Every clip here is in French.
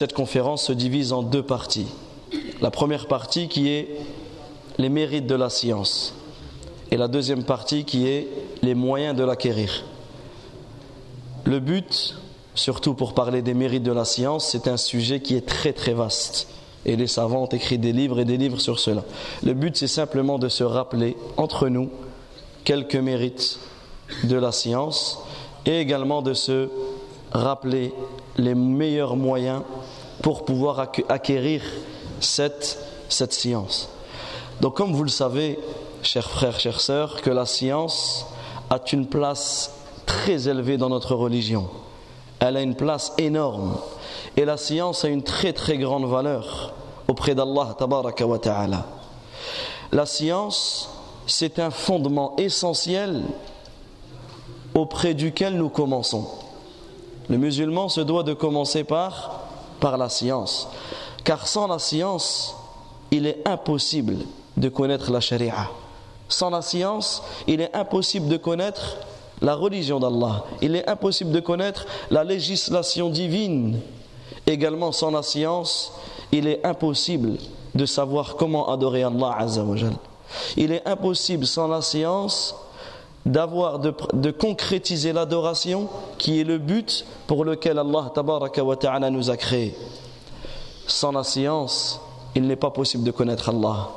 Cette conférence se divise en deux parties. La première partie qui est les mérites de la science et la deuxième partie qui est les moyens de l'acquérir. Le but, surtout pour parler des mérites de la science, c'est un sujet qui est très très vaste et les savants ont écrit des livres et des livres sur cela. Le but, c'est simplement de se rappeler entre nous quelques mérites de la science et également de se rappeler les meilleurs moyens pour pouvoir acquérir cette, cette science. Donc comme vous le savez, chers frères, chères sœurs, que la science a une place très élevée dans notre religion. Elle a une place énorme. Et la science a une très très grande valeur auprès d'Allah wa ta'ala. La science, c'est un fondement essentiel auprès duquel nous commençons. Le musulman se doit de commencer par, la science. Car sans la science, il est impossible de connaître la charia. Sans la science, il est impossible de connaître la religion d'Allah. Il est impossible de connaître la législation divine. Également, sans la science, il est impossible de savoir comment adorer Allah Il est impossible sans la science d'avoir de, concrétiser l'adoration qui est le but pour lequel Allah ta'ala nous a créés. Sans la science, il n'est pas possible de connaître Allah.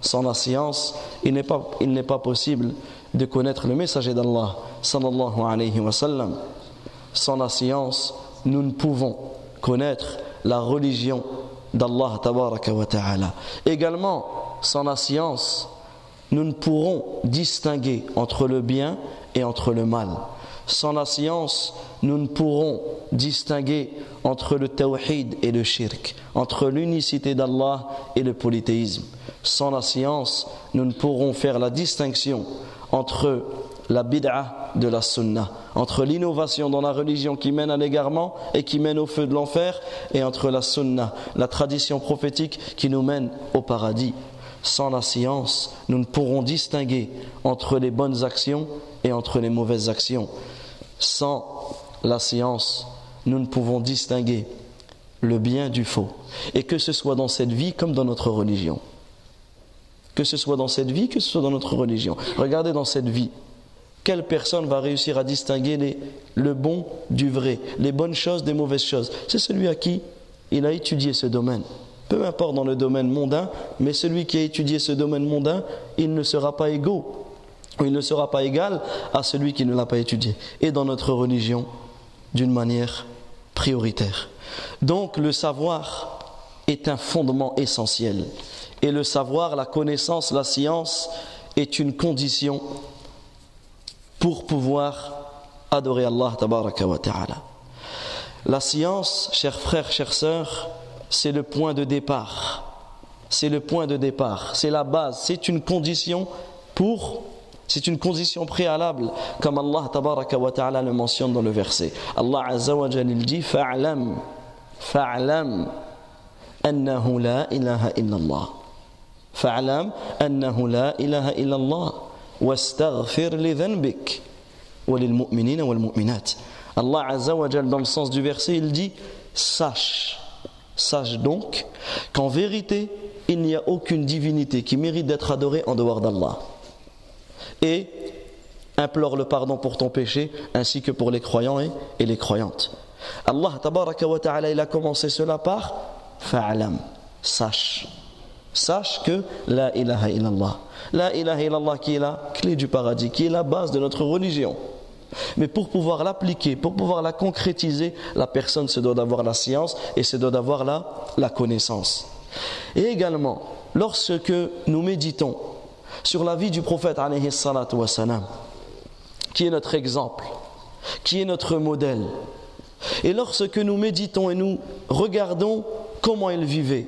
Sans la science, il n'est pas, il n'est pas possible de connaître le messager d'Allah sallallahu alayhi wa sallam. Sans la science, nous ne pouvons connaître la religion d'Allah ta'ala. Également, sans la science, nous ne pourrons distinguer entre le bien et entre le mal. Sans la science, nous ne pourrons distinguer entre le tawhid et le shirk, entre l'unicité d'Allah et le polythéisme. Sans la science, nous ne pourrons faire la distinction entre la bid'ah de la sunnah, entre l'innovation dans la religion qui mène à l'égarement et qui mène au feu de l'enfer, et entre la sunnah, la tradition prophétique qui nous mène au paradis. Sans la science, nous ne pourrons distinguer entre les bonnes actions et entre les mauvaises actions. Sans la science, nous ne pouvons distinguer le bien du faux. Et que ce soit dans cette vie comme dans notre religion. Que ce soit dans cette vie, que ce soit dans notre religion. Regardez dans cette vie. Quelle personne va réussir à distinguer le bon du vrai, les bonnes choses des mauvaises choses? C'est celui à qui il a étudié ce domaine peu importe dans le domaine mondain, mais celui qui a étudié ce domaine mondain, il ne sera pas égaux, il ne sera pas égal à celui qui ne l'a pas étudié. Et dans notre religion, d'une manière prioritaire. Donc le savoir est un fondement essentiel. Et le savoir, la connaissance, la science est une condition pour pouvoir adorer Allah wa. La science, chers frères, chères sœurs, c'est le point de départ. C'est le point de départ, c'est la base, c'est une condition pour c'est une condition préalable, comme Allah tabaraka wa ta'ala le mentionne dans le verset. Allah azza jalla dit Fa'lam, fa'lam, annahu la ilaha illallah. Fa'lam, annahu la ilaha illallah. Wastaghfir li dhanbik. Wa lil mu'minina wal mu'minat. Allah azza dans le sens du verset, il dit Sache Sache donc qu'en vérité, il n'y a aucune divinité qui mérite d'être adorée en dehors d'Allah. Et implore le pardon pour ton péché ainsi que pour les croyants et, les croyantes. Allah wa ta'ala, il a commencé cela par fa'alam, sache. Sache que la ilaha illallah. La ilaha illallah qui est la clé du paradis, qui est la base de notre religion. Mais pour pouvoir l'appliquer, pour pouvoir la concrétiser, la personne se doit d'avoir la science et se doit d'avoir la, la connaissance. Et également, lorsque nous méditons sur la vie du prophète qui est notre exemple, qui est notre modèle, et lorsque nous méditons et nous regardons comment il vivait,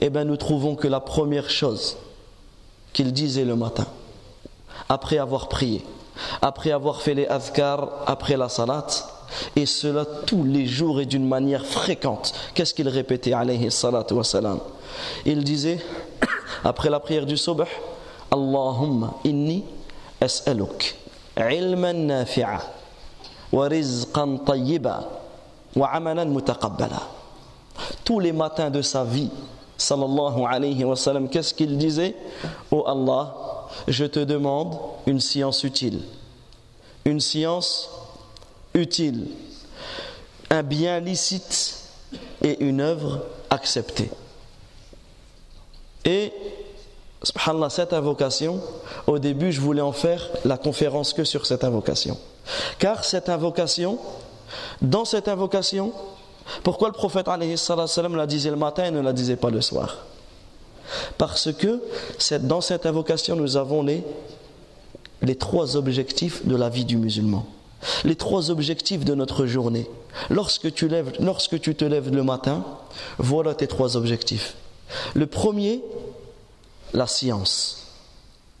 eh bien nous trouvons que la première chose qu'il disait le matin, après avoir prié, après avoir fait les azkar après la salat, et cela tous les jours et d'une manière fréquente. Qu'est-ce qu'il répétait alayhi salatu wa salam Il disait, après la prière du subh, Allahumma inni as'aluk ilman nafi'a wa rizqan tayyiba wa amalan mutaqabbala. tous les matins de sa vie, sallallahu alayhi wa sallam, qu'est-ce qu'il disait? Oh Allah, je te demande une science utile. Une science utile. Un bien licite et une œuvre acceptée. Et, subhanallah, cette invocation, au début, je voulais en faire la conférence que sur cette invocation. Car cette invocation, dans cette invocation, pourquoi le prophète la disait le matin et ne la disait pas le soir? Parce que dans cette invocation, nous avons les, les trois objectifs de la vie du musulman. Les trois objectifs de notre journée. Lorsque tu, lorsque tu te lèves le matin, voilà tes trois objectifs. Le premier, la science.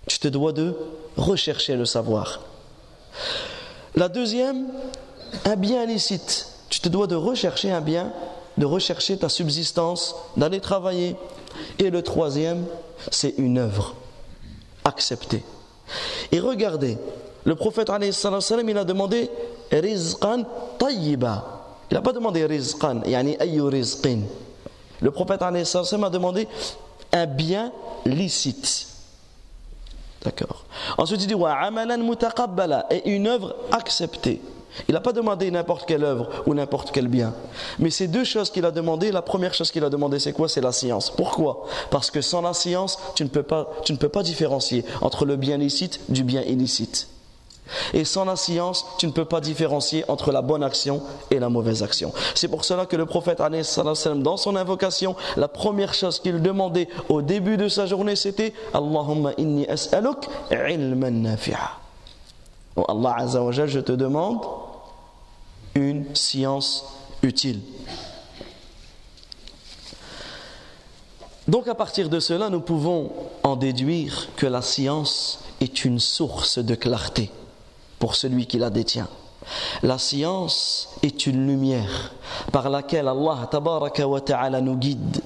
Tu te dois de rechercher le savoir. La deuxième, un bien licite. Tu te dois de rechercher un bien, de rechercher ta subsistance, d'aller travailler. Et le troisième, c'est une œuvre acceptée. Et regardez, le prophète il a demandé rizqan tayyiba. Il n'a pas demandé rizqan, yani ayu rizqin. Le prophète a demandé un bien licite. D'accord. Ensuite, il dit wa amalan mutaqabbala et une œuvre acceptée. Il n'a pas demandé n'importe quelle œuvre ou n'importe quel bien. Mais ces deux choses qu'il a demandé, la première chose qu'il a demandé, c'est quoi? C'est la science. Pourquoi? Parce que sans la science, tu ne, peux pas, tu ne peux pas différencier entre le bien licite du bien illicite. Et sans la science, tu ne peux pas différencier entre la bonne action et la mauvaise action. C'est pour cela que le prophète, dans son invocation, la première chose qu'il demandait au début de sa journée, c'était Allahumma inni as'aluk ilman nafi'a. Oh Allah Azza wa je te demande une science utile. Donc à partir de cela, nous pouvons en déduire que la science est une source de clarté pour celui qui la détient. La science est une lumière par laquelle Allah ta'ala nous guide.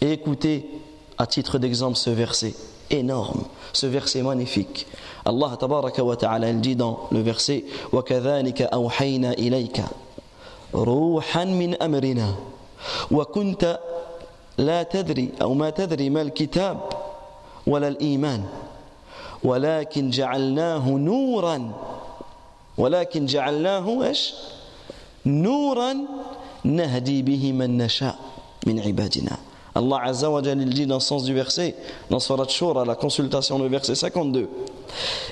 Et écoutez à titre d'exemple ce verset énorme, ce verset magnifique. Allah tabaraka wa ta'ala dit dans le verset وَكَذَلِكَ أَوْحَيْنَا إِلَيْكَ روحا من أمرنا وكنت لا تدري أو ما تدري ما الكتاب ولا الإيمان ولكن جعلناه نورا ولكن جعلناه إيش نورا نهدي به من نشاء من عبادنا Allah Azza wa il dit dans le sens du verset, dans Surat Shura, la consultation, le verset 52.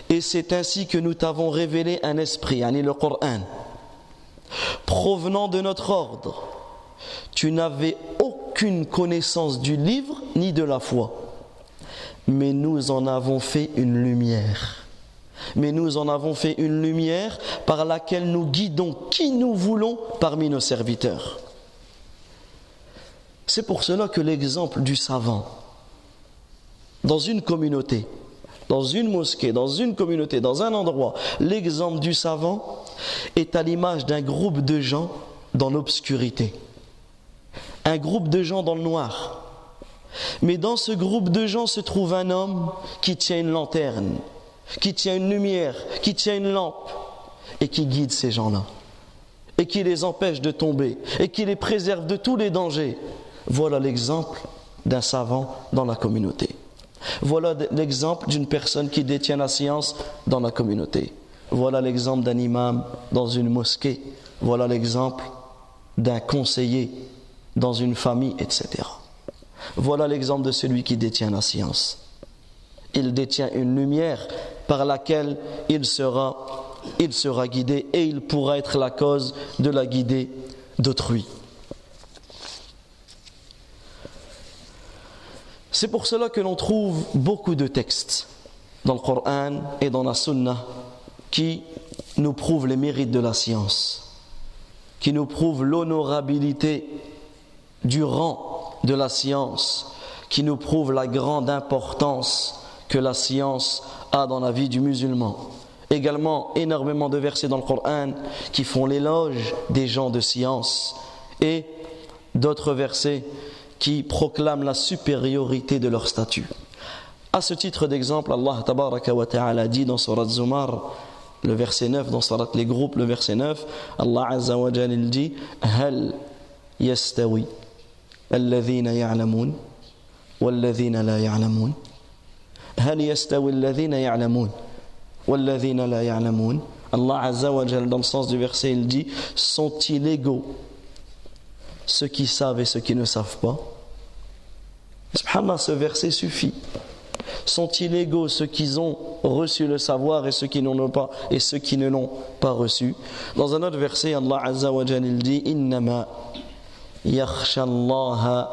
Et c'est ainsi que nous t'avons révélé un esprit, yani le Coran, provenant de notre ordre. Tu n'avais aucune connaissance du livre ni de la foi, mais nous en avons fait une lumière. Mais nous en avons fait une lumière par laquelle nous guidons qui nous voulons parmi nos serviteurs. C'est pour cela que l'exemple du savant dans une communauté, dans une mosquée, dans une communauté, dans un endroit, l'exemple du savant est à l'image d'un groupe de gens dans l'obscurité. Un groupe de gens dans le noir. Mais dans ce groupe de gens se trouve un homme qui tient une lanterne, qui tient une lumière, qui tient une lampe et qui guide ces gens-là. Et qui les empêche de tomber et qui les préserve de tous les dangers. Voilà l'exemple d'un savant dans la communauté. Voilà l'exemple d'une personne qui détient la science dans la communauté. Voilà l'exemple d'un imam dans une mosquée. Voilà l'exemple d'un conseiller dans une famille, etc. Voilà l'exemple de celui qui détient la science. Il détient une lumière par laquelle il sera, il sera guidé et il pourra être la cause de la guider d'autrui. C'est pour cela que l'on trouve beaucoup de textes dans le Coran et dans la Sunna qui nous prouvent les mérites de la science, qui nous prouvent l'honorabilité du rang de la science, qui nous prouvent la grande importance que la science a dans la vie du musulman. Également énormément de versets dans le Coran qui font l'éloge des gens de science et d'autres versets qui proclament la supériorité de leur statut. À ce titre d'exemple, Allah tabaraka wa ta'ala dit dans Surat Zumar, le verset 9, dans Surat les groupes, le verset 9, Allah azza wa il dit Hal yastawi alladhina ya'lamun walladhina la ya'lamun? Hal yastawi alladhina ya'lamun walladhina la ya'lamun? Allah azza wa dans le sens du verset, il dit Sont-ils égaux ceux qui savent et ceux qui ne savent pas? Subhanallah, ce verset suffit. Sont-ils égaux ceux qui ont reçu le savoir et ceux qui n'en ont pas et ceux qui ne l'ont pas reçu Dans un autre verset, Allah Azza wa Jal, dit Innama yakhsha Allah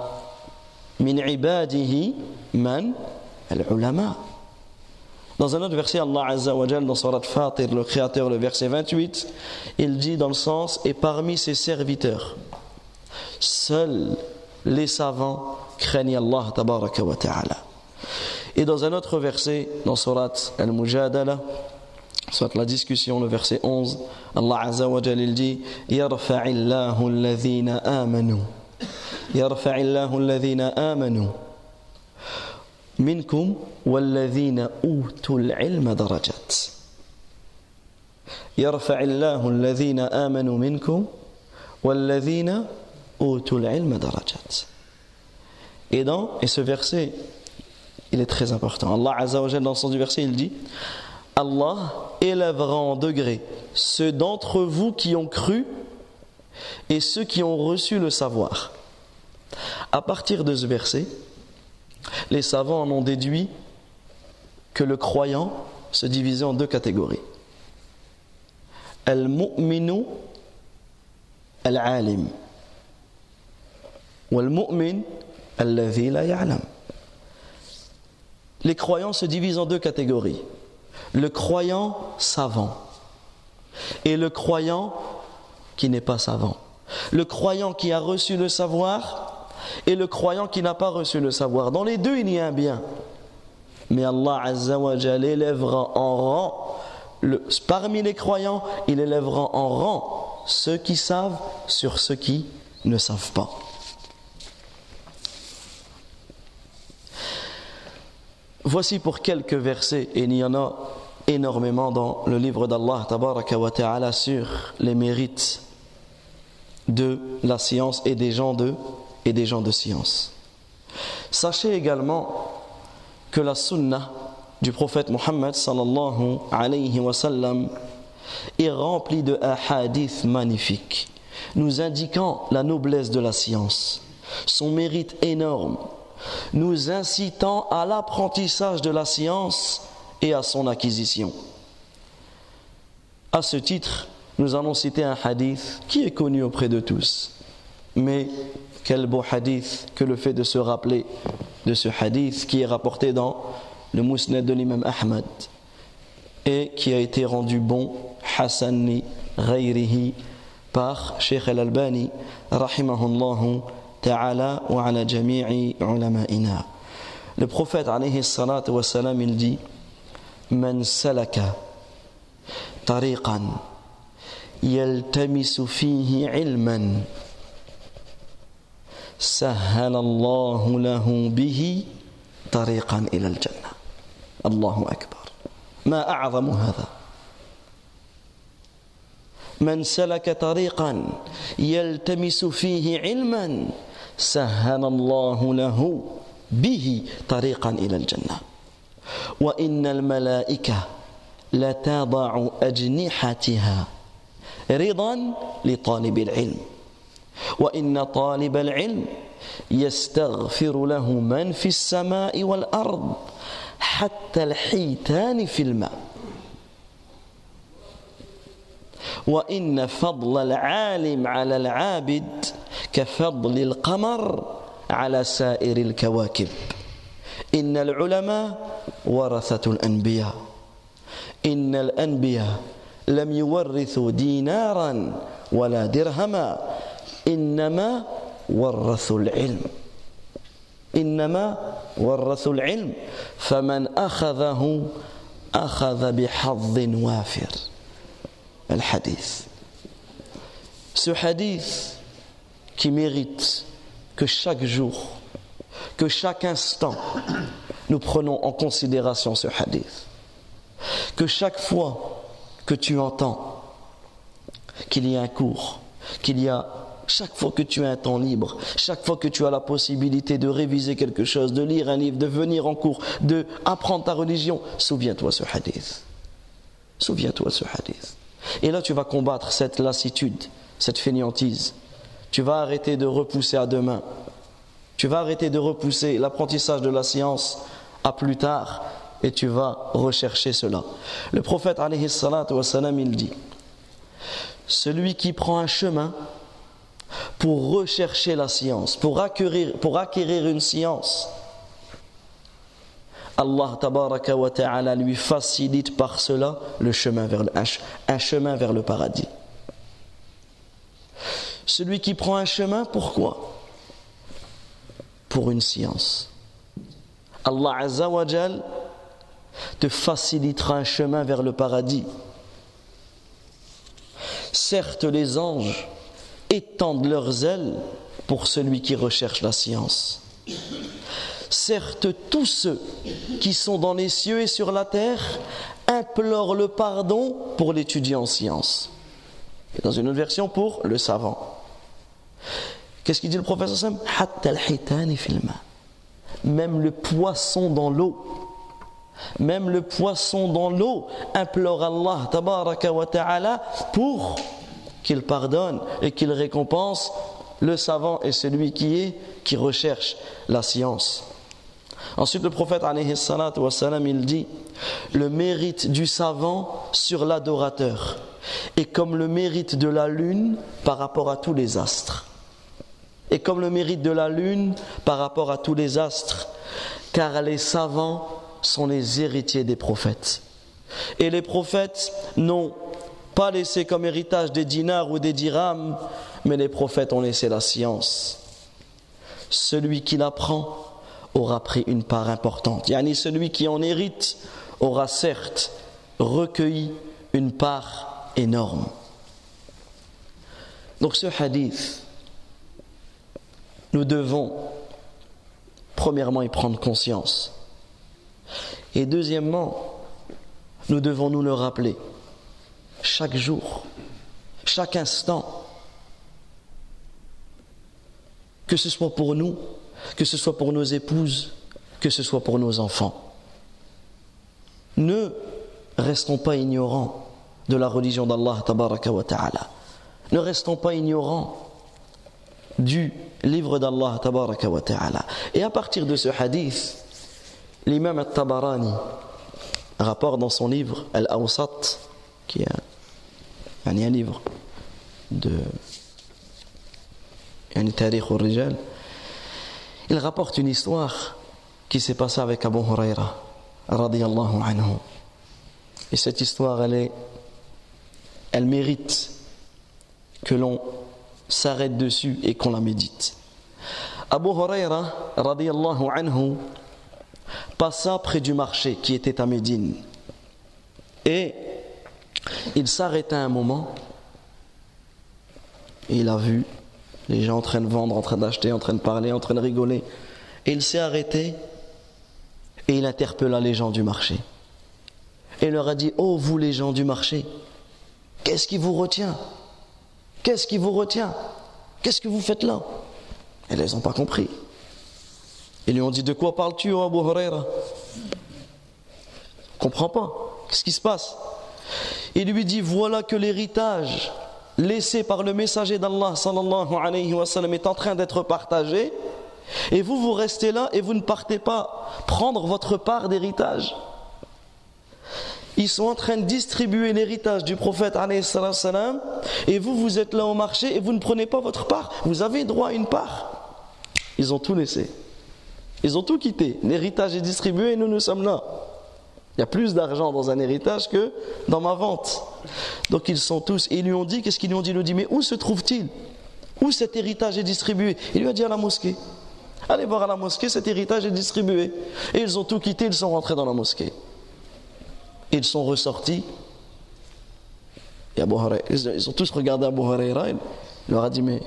min ibadihi man al-ulama. Dans un autre verset, Allah Azza wa Jal, dans Surat Fatir, le Créateur, le verset 28, il dit dans le sens Et parmi ses serviteurs, seuls les savants craignent Allah tabaraka wa ta'ala. Et dans un autre verset, dans Surat Al-Mujadala, soit la discussion, le verset 11, Allah Azza wa Jal, il dit Yarfa'illahu alladhina amanu. Yarfa'illahu alladhina amanu. منكم والذين أوتوا العلم درجات يرفع الله الذين آمنوا منكم والذين أوتوا العلم درجات Et, dans, et ce verset, il est très important. Allah dans le sens du verset, il dit Allah élèvera en degré ceux d'entre vous qui ont cru et ceux qui ont reçu le savoir. À partir de ce verset, les savants en ont déduit que le croyant se divisait en deux catégories. Al-mu'minu al-alim. Wal-mu'min ya'lam. Les croyants se divisent en deux catégories. Le croyant savant et le croyant qui n'est pas savant. Le croyant qui a reçu le savoir et le croyant qui n'a pas reçu le savoir. Dans les deux, il y a un bien. Mais Allah Azza wa élèvera en rang, parmi les croyants, il élèvera en rang ceux qui savent sur ceux qui ne savent pas. Voici pour quelques versets, et il y en a énormément dans le livre d'Allah tabaraka wa ta'ala sur les mérites de la science et des gens de, et des gens de science. Sachez également que la sunna du prophète Muhammad sallallahu alayhi wa sallam est remplie de hadiths magnifiques, nous indiquant la noblesse de la science, son mérite énorme, nous incitant à l'apprentissage de la science et à son acquisition. À ce titre, nous allons citer un hadith qui est connu auprès de tous. Mais quel beau hadith que le fait de se rappeler de ce hadith qui est rapporté dans le Mousnad de l'imam Ahmad et qui a été rendu bon, Hassani Ghayrihi, par Sheikh al-Albani, rahimahullahu ulama'ina. Le prophète alayhi salatu wa salam, il dit من سلك طريقا يلتمس فيه علما سهل الله له به طريقا إلى الجنه الله اكبر ما اعظم هذا من سلك طريقا يلتمس فيه علما سهل الله له به طريقا إلى الجنة. وإن الملائكة لتضع أجنحتها رضا لطالب العلم. وإن طالب العلم يستغفر له من في السماء والأرض حتى الحيتان في الماء. وإن فضل العالم على العابد كفضل القمر على سائر الكواكب. إن العلماء ورثة الأنبياء. إن الأنبياء لم يورثوا دينارا ولا درهما. إنما ورثوا العلم. إنما ورثوا العلم. فمن أخذه أخذ بحظ وافر. al-hadith. Ce hadith qui mérite que chaque jour, que chaque instant, nous prenons en considération ce hadith. Que chaque fois que tu entends qu'il y a un cours, qu'il y a chaque fois que tu as un temps libre, chaque fois que tu as la possibilité de réviser quelque chose, de lire un livre, de venir en cours, de apprendre ta religion, souviens-toi ce hadith. Souviens-toi ce hadith. Et là, tu vas combattre cette lassitude, cette fainéantise. Tu vas arrêter de repousser à demain. Tu vas arrêter de repousser l'apprentissage de la science à plus tard et tu vas rechercher cela. Le prophète alayhi wassalam, il dit Celui qui prend un chemin pour rechercher la science, pour acquérir, pour acquérir une science, Allah ta'ala lui facilite par cela le chemin vers le, un chemin vers le paradis. Celui qui prend un chemin, pourquoi? Pour une science. Allah Azza wa te facilitera un chemin vers le paradis. Certes, les anges étendent leurs ailes pour celui qui recherche la science. Certes, tous ceux qui sont dans les cieux et sur la terre implorent le pardon pour l'étudiant en science. Et dans une autre version, pour le savant. Qu'est-ce qu'il dit le professeur Même le poisson dans l'eau, même le poisson dans l'eau implore Allah ta'ala pour qu'il pardonne et qu'il récompense le savant et celui qui est qui recherche la science. Ensuite, le prophète il dit Le mérite du savant sur l'adorateur est comme le mérite de la lune par rapport à tous les astres. Et comme le mérite de la lune par rapport à tous les astres, car les savants sont les héritiers des prophètes. Et les prophètes n'ont pas laissé comme héritage des dinars ou des dirhams, mais les prophètes ont laissé la science. Celui qui l'apprend aura pris une part importante. Yani celui qui en hérite aura certes recueilli une part énorme. Donc ce hadith, nous devons premièrement y prendre conscience. Et deuxièmement, nous devons nous le rappeler chaque jour, chaque instant, que ce soit pour nous que ce soit pour nos épouses, que ce soit pour nos enfants. Ne restons pas ignorants de la religion d'Allah wa ta'ala. Ne restons pas ignorants du livre d'Allah wa ta'ala. Et à partir de ce hadith, l'imam al-Tabarani rapporte dans son livre Al-Awsat, qui est un, livre de un al-rijal, il rapporte une histoire qui s'est passée avec Abu Huraira, radiyallahu anhu. Et cette histoire, elle, est, elle mérite que l'on s'arrête dessus et qu'on la médite. Abu Huraira, radiyallahu anhu, passa près du marché qui était à Médine. Et il s'arrêta un moment et il a vu les gens en train de vendre, en train d'acheter, en train de parler, en train de rigoler. Et il s'est arrêté et il interpella les gens du marché. Et leur a dit, oh vous les gens du marché, qu'est-ce qui vous retient? Qu'est-ce qui vous retient? Qu'est-ce que vous faites là? Et ils n'ont pas compris. Ils lui ont dit, de quoi parles-tu, oh Abu Huraira? Comprends pas. Qu'est-ce qui se passe? Il lui dit, voilà que l'héritage laissé par le messager d'Allah sallallahu alayhi wa est en train d'être partagé et vous vous restez là et vous ne partez pas prendre votre part d'héritage. Ils sont en train de distribuer l'héritage du prophète alayhi et vous vous êtes là au marché et vous ne prenez pas votre part. Vous avez droit à une part. Ils ont tout laissé. Ils ont tout quitté. L'héritage est distribué et nous nous sommes là. Il y a plus d'argent dans un héritage que dans ma vente. Donc ils sont tous, ils lui ont dit, qu'est-ce qu'ils lui ont dit? Il lui ont dit, mais où se trouve-t-il? Où cet héritage est distribué? Il lui a dit à la mosquée. Allez voir à la mosquée, cet héritage est distribué. Et ils ont tout quitté, ils sont rentrés dans la mosquée. Ils sont ressortis. Et Abu ils ont tous regardé Abu Huraira. Il leur a dit, mais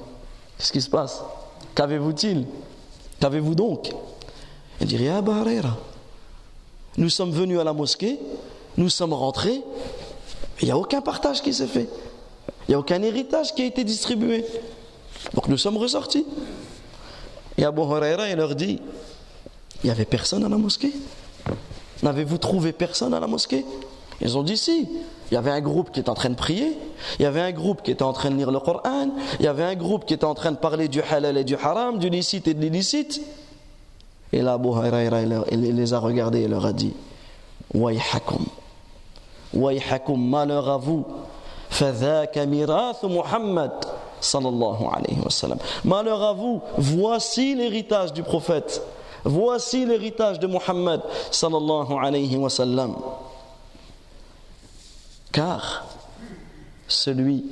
qu'est-ce qui se passe? Qu'avez-vous-il Qu'avez-vous donc? Il dit, Abu Huraira. Nous sommes venus à la mosquée, nous sommes rentrés, il n'y a aucun partage qui s'est fait. Il n'y a aucun héritage qui a été distribué. Donc nous sommes ressortis. Et Abu Huraira, il leur dit Il n'y avait personne à la mosquée N'avez-vous trouvé personne à la mosquée? Ils ont dit Si. Il y avait un groupe qui était en train de prier, il y avait un groupe qui était en train de lire le Coran, il y avait un groupe qui était en train de parler du halal et du haram, du licite et de l'illicite. Et là, Abu Huraira, il les a regardés et leur a dit Wayhakum, Wayhakum, malheur à vous, fadhaka mirath Muhammad sallallahu alayhi wa sallam. Malheur à vous, voici l'héritage du prophète, voici l'héritage de Muhammad sallallahu alayhi wa sallam. Car celui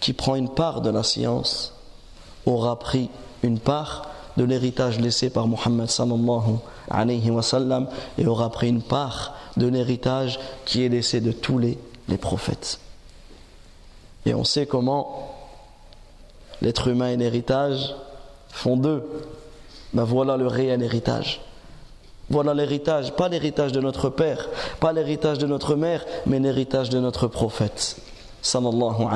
qui prend une part de la science aura pris une part de l'héritage laissé par Muhammad sallallahu alayhi wa et aura pris une part de l'héritage qui est laissé de tous les, les prophètes. Et on sait comment l'être humain et l'héritage font deux. Ben voilà le réel héritage. Voilà l'héritage, pas l'héritage de notre père, pas l'héritage de notre mère, mais l'héritage de notre prophète. Sallallahu.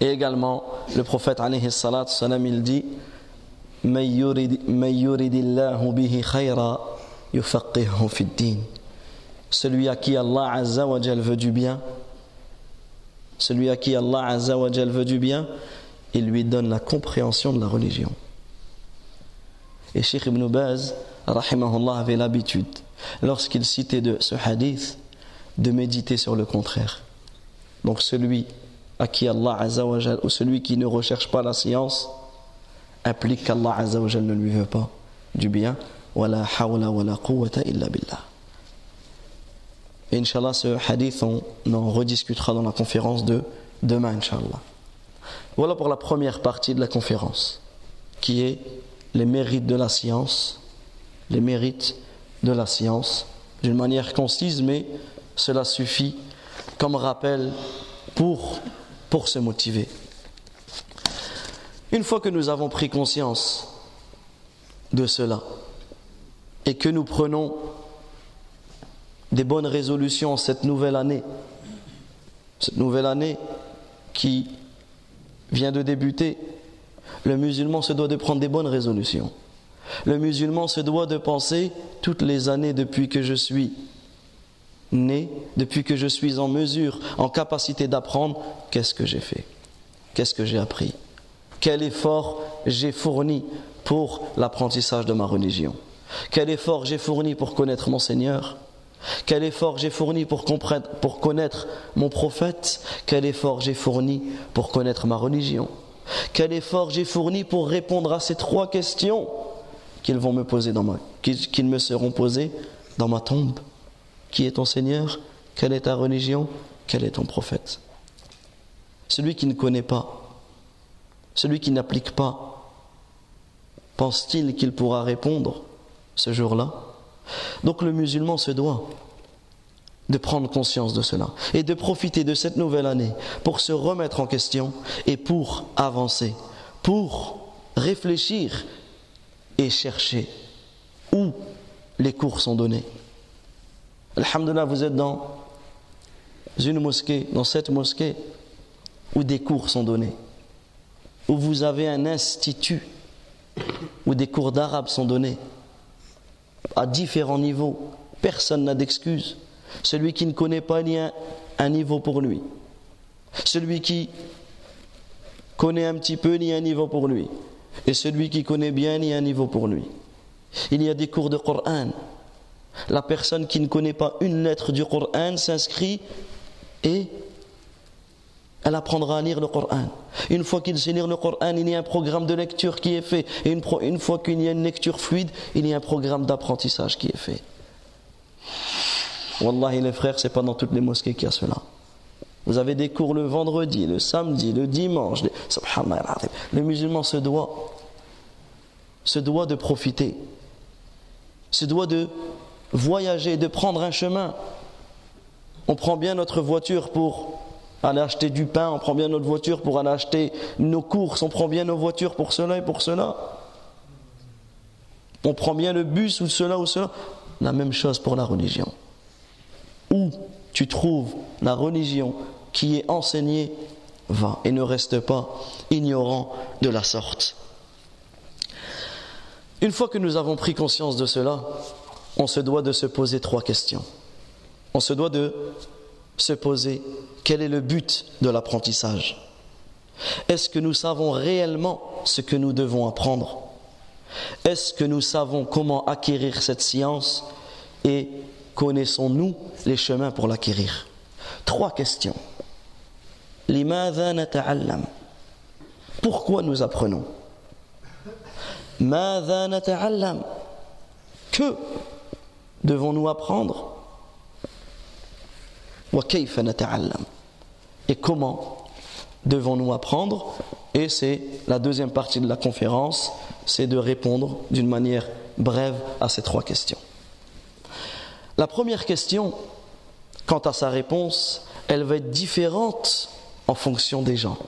Et également, le prophète alayhi sallam, il dit Celui à qui Allah azza veut du bien, celui à qui Allah azza veut du bien, il lui donne la compréhension de la religion. Et Sheikh Ibn Baz, rahimahullah, avait l'habitude, lorsqu'il citait ce hadith, de méditer sur le contraire. Donc celui à qui Allah Azzawajal, ou celui qui ne recherche pas la science, implique qu'Allah Azzawajal ne lui veut pas du bien. Wala hawla illa billah. Et Inch'Allah, ce hadith, on en rediscutera dans la conférence de demain, Inch'Allah. Voilà pour la première partie de la conférence, qui est les mérites de la science, les mérites de la science, d'une manière concise, mais cela suffit comme rappel pour, pour se motiver. Une fois que nous avons pris conscience de cela et que nous prenons des bonnes résolutions cette nouvelle année, cette nouvelle année qui vient de débuter, le musulman se doit de prendre des bonnes résolutions. Le musulman se doit de penser toutes les années depuis que je suis né, depuis que je suis en mesure, en capacité d'apprendre, qu'est-ce que j'ai fait? Qu'est-ce que j'ai appris? Quel effort j'ai fourni pour l'apprentissage de ma religion? Quel effort j'ai fourni pour connaître mon Seigneur? Quel effort j'ai fourni pour, connaître mon prophète? Quel effort j'ai fourni pour connaître ma religion? Quel effort j'ai fourni pour répondre à ces trois questions qu'ils qu'ils me seront posées dans ma tombe? Qui est ton Seigneur? Quelle est ta religion? Quel est ton prophète? Celui qui ne connaît pas, celui qui n'applique pas, pense-t-il qu'il pourra répondre ce jour-là? Donc le musulman se doit de prendre conscience de cela et de profiter de cette nouvelle année pour se remettre en question et pour avancer, pour réfléchir et chercher où les cours sont donnés. Alhamdulillah, vous êtes dans une mosquée, dans cette mosquée où des cours sont donnés, où vous avez un institut, où des cours d'arabe sont donnés à différents niveaux. Personne n'a d'excuses. Celui qui ne connaît pas, il a un niveau pour lui. Celui qui connaît un petit peu, il a un niveau pour lui. Et celui qui connaît bien, il a un niveau pour lui. Il y a des cours de Coran. La personne qui ne connaît pas une lettre du Coran s'inscrit et elle apprendra à lire le Coran. Une fois qu'il sait lire le Coran, il y a un programme de lecture qui est fait. Et une, fois qu'il y a une lecture fluide, il y a un programme d'apprentissage qui est fait. Wallahi les frères, c'est pas dans toutes les mosquées qu'il y a cela. Vous avez des cours le vendredi, le samedi, le dimanche. Le musulman se doit, se doit de profiter, se doit de voyager, de prendre un chemin. On prend bien notre voiture pour aller acheter du pain, on prend bien notre voiture pour aller acheter nos courses, on prend bien nos voitures pour cela et pour cela. On prend bien le bus ou cela ou cela. La même chose pour la religion où tu trouves la religion qui est enseignée va et ne reste pas ignorant de la sorte. Une fois que nous avons pris conscience de cela, on se doit de se poser trois questions. On se doit de se poser quel est le but de l'apprentissage. Est-ce que nous savons réellement ce que nous devons apprendre? Est-ce que nous savons comment acquérir cette science et connaissons-nous les chemins pour l'acquérir? Trois questions. Pourquoi nous apprenons? Que devons-nous apprendre Et comment devons-nous apprendre Et c'est la deuxième partie de la conférence, c'est de répondre d'une manière brève à ces trois questions. La première question, quant à sa réponse, elle va être différente en fonction des gens.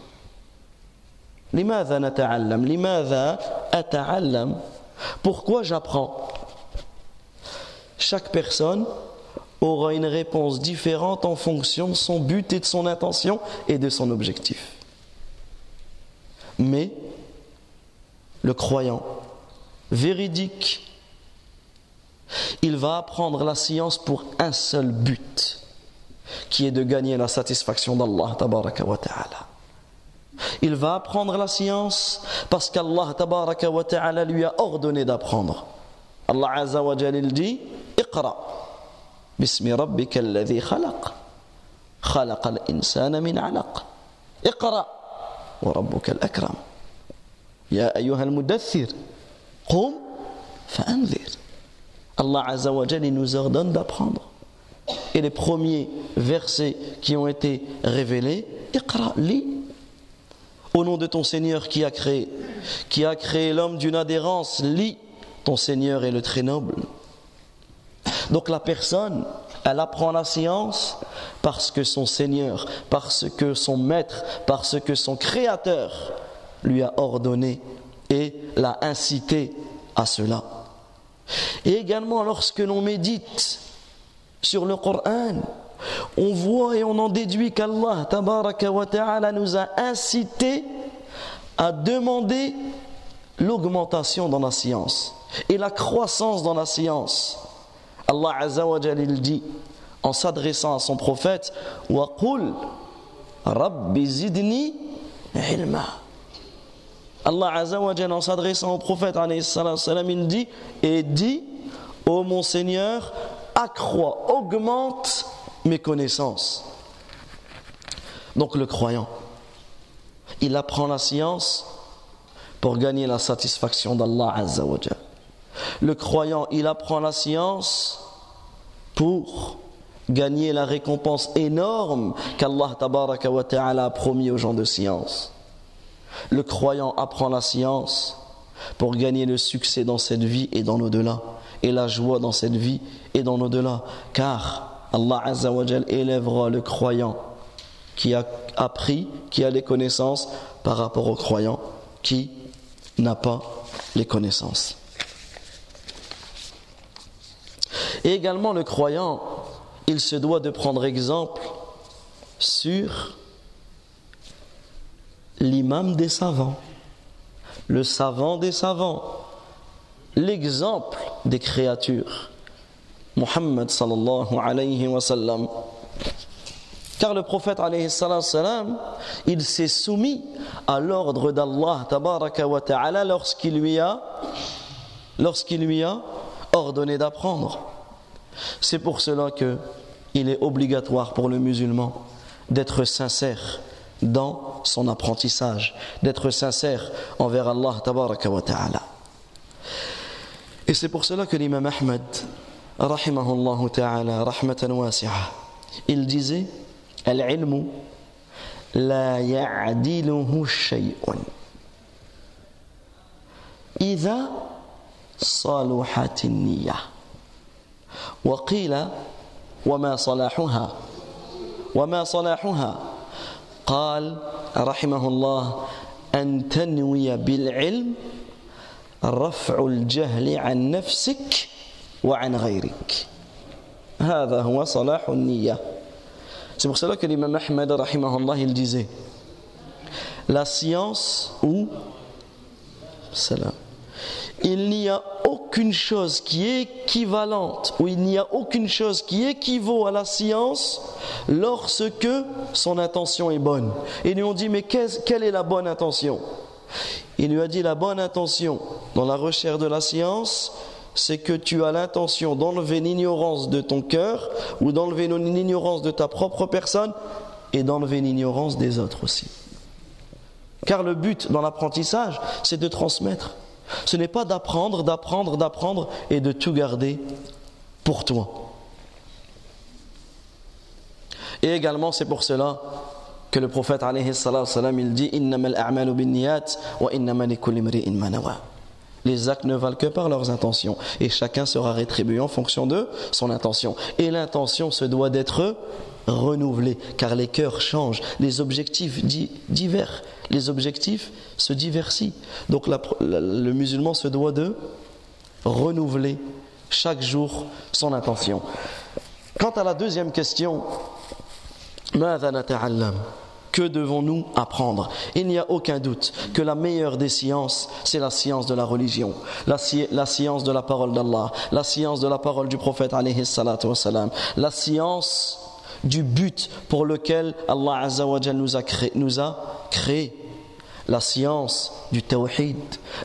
Pourquoi j'apprends Chaque personne aura une réponse différente en fonction de son but et de son intention et de son objectif. Mais le croyant véridique, il va apprendre la science pour un seul but, qui est de gagner la satisfaction d'Allah Il va apprendre la science parce qu'Allah lui a ordonné d'apprendre. Allah Azza wa dit Iqra باسم ربك الذي خلق خلق الإنسان من علق اقرأ وربك الأكرم يا أيها المدثر قم فأنذر Allah Azza wa Jal nous ordonne d'apprendre. Et les premiers versets qui ont été révélés, Iqra, lis. Au nom de ton Seigneur qui a créé, qui a créé l'homme d'une adhérence, lis. Ton Seigneur est le très noble. Donc la personne, elle apprend la science parce que son Seigneur, parce que son Maître, parce que son Créateur lui a ordonné et l'a incité à cela. Et également lorsque l'on médite sur le Coran, on voit et on en déduit qu'Allah nous a incité à demander l'augmentation dans la science et la croissance dans la science. Allah Azza wa il dit en s'adressant à son prophète wa qul rabbi zidni ilma. Allah Azza wa en s'adressant au prophète il dit et dit ô mon Seigneur accrois augmente mes connaissances. Donc le croyant il apprend la science pour gagner la satisfaction d'Allah Azza le croyant, il apprend la science pour gagner la récompense énorme qu'Allah a promis aux gens de science. Le croyant apprend la science pour gagner le succès dans cette vie et dans l'au-delà, et la joie dans cette vie et dans l'au-delà, car Allah élèvera le croyant qui a appris, qui a les connaissances par rapport au croyant qui n'a pas les connaissances. Et également le croyant, il se doit de prendre exemple sur l'imam des savants, le savant des savants, l'exemple des créatures, Muhammad sallallahu alayhi wa sallam. Car le prophète alayhi salam, il s'est soumis à l'ordre d'Allah tabaraka wa ta'ala lorsqu'il lui a lorsqu'il lui a ordonné d'apprendre. C'est pour cela que il est obligatoire pour le musulman d'être sincère dans son apprentissage, d'être sincère envers Allah tabaraka wa ta'ala. Et c'est pour cela que l'imam Ahmed, rahimahullah ta'ala, rahmatan wasi'a, il disait Al-ilmu la ya'diluhu shay'un. إذا صلحت النيه وقيل وما صلاحها وما صلاحها. قال رحمه الله أن تنوي بالعلم رفع الجهل عن نفسك وعن غيرك. هذا هو صلاح النية. Cela que l'imam Ahmed, rahimahullah, il disait la science ou salam. Il n'y a aucune chose qui est équivalente ou il n'y a aucune chose qui équivaut à la science lorsque son intention est bonne. Et nous on dit mais quelle est la bonne intention? Il lui a dit la bonne intention dans la recherche de la science, c'est que tu as l'intention d'enlever l'ignorance de ton cœur ou d'enlever l'ignorance de ta propre personne et d'enlever l'ignorance des autres aussi. Car le but dans l'apprentissage, c'est de transmettre. Ce n'est pas d'apprendre, d'apprendre, d'apprendre et de tout garder pour toi. Et également, c'est pour cela que le prophète alayhi salam, il dit les actes ne valent que par leurs intentions et chacun sera rétribué en fonction de son intention. Et l'intention se doit d'être renouvelée car les cœurs changent, les objectifs divers, les objectifs se diversifient. Donc le musulman se doit de renouveler chaque jour son intention. Quant à la deuxième question, que devons-nous apprendre? Il n'y a aucun doute que la meilleure des sciences, c'est la science de la religion, la, science de la parole d'Allah, la science de la parole du prophète la science du but pour lequel Allah nous a créé, nous a créé la science du tawhid,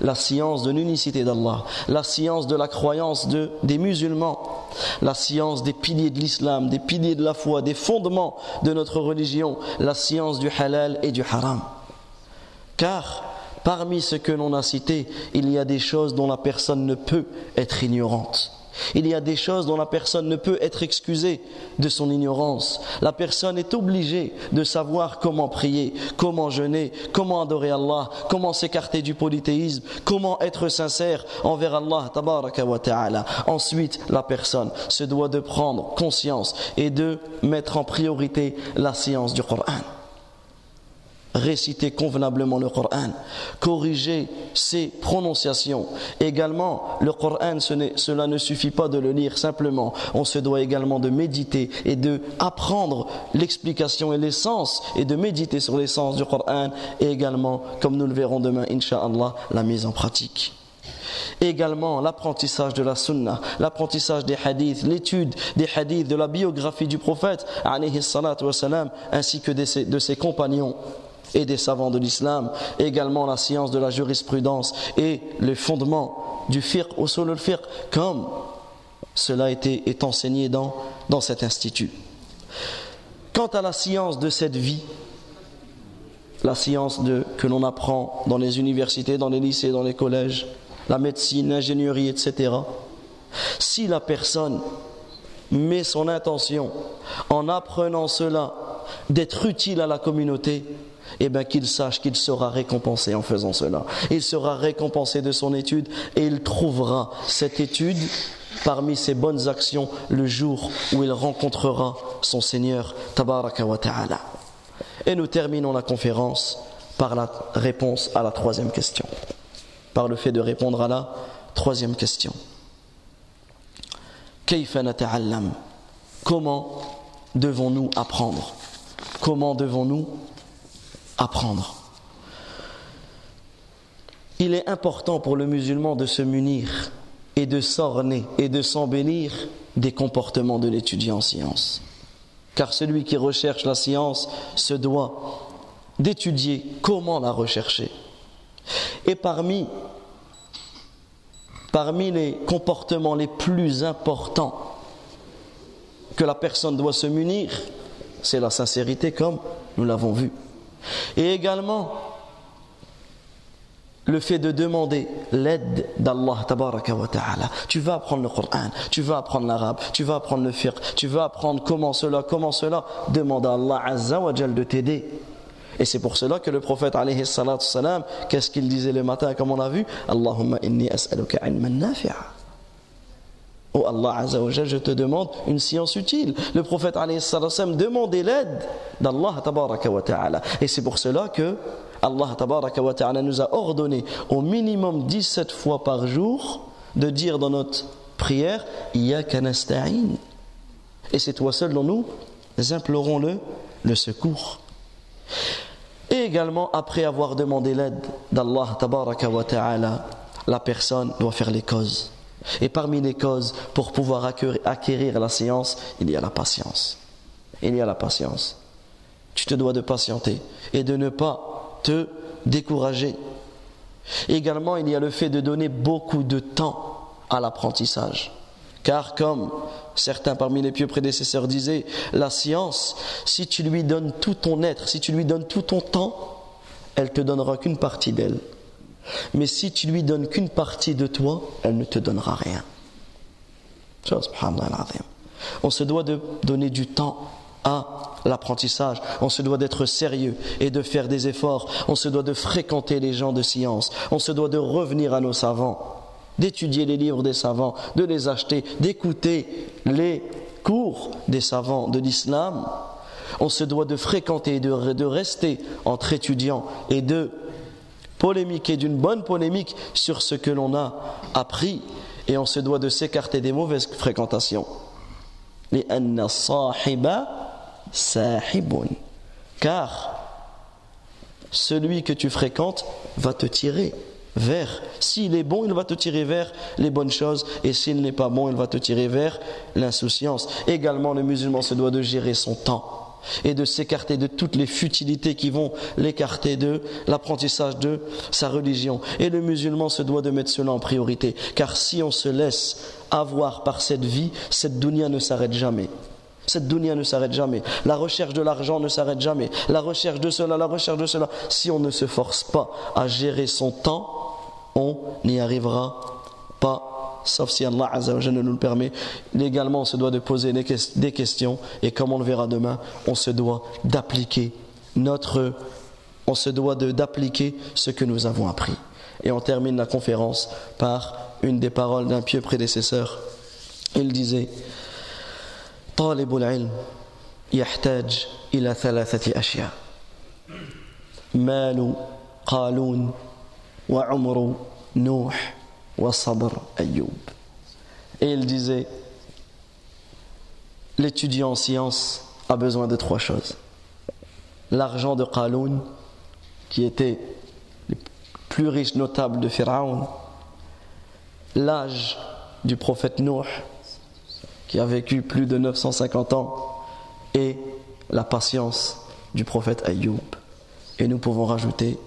la science de l'unicité d'Allah, la science de la croyance de, des musulmans, la science des piliers de l'islam, des piliers de la foi, des fondements de notre religion, la science du halal et du haram. Car parmi ce que l'on a cité, il y a des choses dont la personne ne peut être ignorante. Il y a des choses dont la personne ne peut être excusée de son ignorance. La personne est obligée de savoir comment prier, comment jeûner, comment adorer Allah, comment s'écarter du polythéisme, comment être sincère envers Allah. Ensuite, la personne se doit de prendre conscience et de mettre en priorité la science du Coran réciter convenablement le Coran, corriger ses prononciations. Également, le Coran, cela ne suffit pas de le lire simplement. On se doit également de méditer et de apprendre l'explication et l'essence et de méditer sur l'essence du Coran et également, comme nous le verrons demain, inshallah, la mise en pratique également l'apprentissage de la sunna, l'apprentissage des hadiths, l'étude des hadiths, de la biographie du prophète, ainsi que de ses compagnons et des savants de l'islam, également la science de la jurisprudence et les fondements du fiqh au le fiqh, comme cela est enseigné dans, dans cet institut. Quant à la science de cette vie, la science de, que l'on apprend dans les universités, dans les lycées, dans les collèges, la médecine, l'ingénierie, etc., si la personne met son intention en apprenant cela d'être utile à la communauté, eh bien qu'il sache qu'il sera récompensé en faisant cela. Il sera récompensé de son étude et il trouvera cette étude parmi ses bonnes actions le jour où il rencontrera son Seigneur Tabaraka wa Ta'ala. Et nous terminons la conférence par la réponse à la troisième question. Par le fait de répondre à la troisième question. Comment devons-nous apprendre? Comment devons-nous apprendre. Il est important pour le musulman de se munir et de s'orner et de s'embellir des comportements de l'étudiant en science. Car celui qui recherche la science se doit d'étudier comment la rechercher. Et parmi, parmi les comportements les plus importants que la personne doit se munir, c'est la sincérité comme nous l'avons vu. Et également, le fait de demander l'aide d'Allah ta'ala. Tu vas apprendre le Coran, tu vas apprendre l'arabe, tu vas apprendre le fiqh, tu vas apprendre comment cela, comment cela. Demande à Allah Azza wa de t'aider. Et c'est pour cela que le prophète alayhi salam, qu'est-ce qu'il disait le matin comme on a vu? Allahumma inni as'aluka ilman nafi'a. Oh Allah Azzawajal, je te demande une science utile. Le prophète salam demandait l'aide d'Allah wa ta'ala. Et c'est pour cela que Allah wa ta'ala nous a ordonné au minimum 17 fois par jour de dire dans notre prière Iyaka nasta'in. Et c'est toi seul dont nous implorons le, secours. Et également, après avoir demandé l'aide d'Allah, wa ta'ala, la personne doit faire les causes. Et parmi les causes, pour pouvoir acquérir la science, il y a la patience. Il y a la patience. Tu te dois de patienter et de ne pas te décourager. Également, il y a le fait de donner beaucoup de temps à l'apprentissage. Car comme certains parmi les pieux prédécesseurs disaient, la science, si tu lui donnes tout ton être, si tu lui donnes tout ton temps, elle te donnera qu'une partie d'elle. Mais si tu lui donnes qu'une partie de toi, elle ne te donnera rien. On se doit de donner du temps à l'apprentissage. On se doit d'être sérieux et de faire des efforts. On se doit de fréquenter les gens de science. On se doit de revenir à nos savants, d'étudier les livres des savants, de les acheter, d'écouter les cours des savants de l'islam. On se doit de fréquenter et de, de rester entre étudiants et de polémiquer d'une bonne polémique sur ce que l'on a appris et on se doit de s'écarter des mauvaises fréquentations. Car celui que tu fréquentes va te tirer vers. S'il est bon, il va te tirer vers les bonnes choses, et s'il n'est pas bon, il va te tirer vers l'insouciance. Également, le musulman se doit de gérer son temps et de s'écarter de toutes les futilités qui vont l'écarter de l'apprentissage de sa religion. Et le musulman se doit de mettre cela en priorité, car si on se laisse avoir par cette vie, cette dunya ne s'arrête jamais. Cette dunya ne s'arrête jamais. La recherche de l'argent ne s'arrête jamais. La recherche de cela, la recherche de cela. Si on ne se force pas à gérer son temps, on n'y arrivera pas sauf si Allah Azzawajal ne nous le permet. Légalement, on se doit de poser des questions et comme on le verra demain, on se doit d'appliquer notre, on se doit d'appliquer ce que nous avons appris. Et on termine la conférence par une des paroles d'un pieux prédécesseur. Il disait طالب العلم يحتاج إلى ثلاثة أشياء مال قالون وعمر نوح et il disait, l'étudiant en sciences a besoin de trois choses. L'argent de Qaloun, qui était le plus riche notable de Pharaon, l'âge du prophète Nour, qui a vécu plus de 950 ans, et la patience du prophète Ayyub. Et nous pouvons rajouter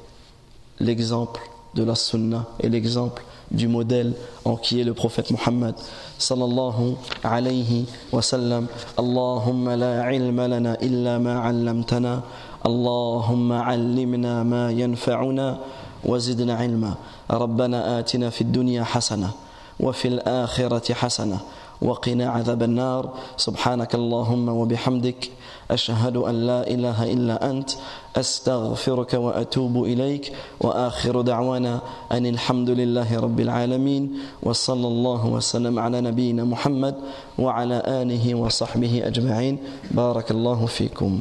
l'exemple de la sunna et l'exemple du modèle en qui est le prophète Muhammad sallallahu alayhi wa sallam Allahumma la ilma lana illa ma 'allamtana Allahumma 'allimna ma yanfa'una wa zidna 'ilma ربنا آتنا في الدنيا حسنة وفي الآخرة حسنة وقنا عذاب النار سبحانك اللهم وبحمدك أشهد أن لا إله إلا أنت أستغفرك وأتوب إليك وآخر دعوانا أن الحمد لله رب العالمين وصلى الله وسلم على نبينا محمد وعلى آله وصحبه أجمعين. بارك الله فيكم.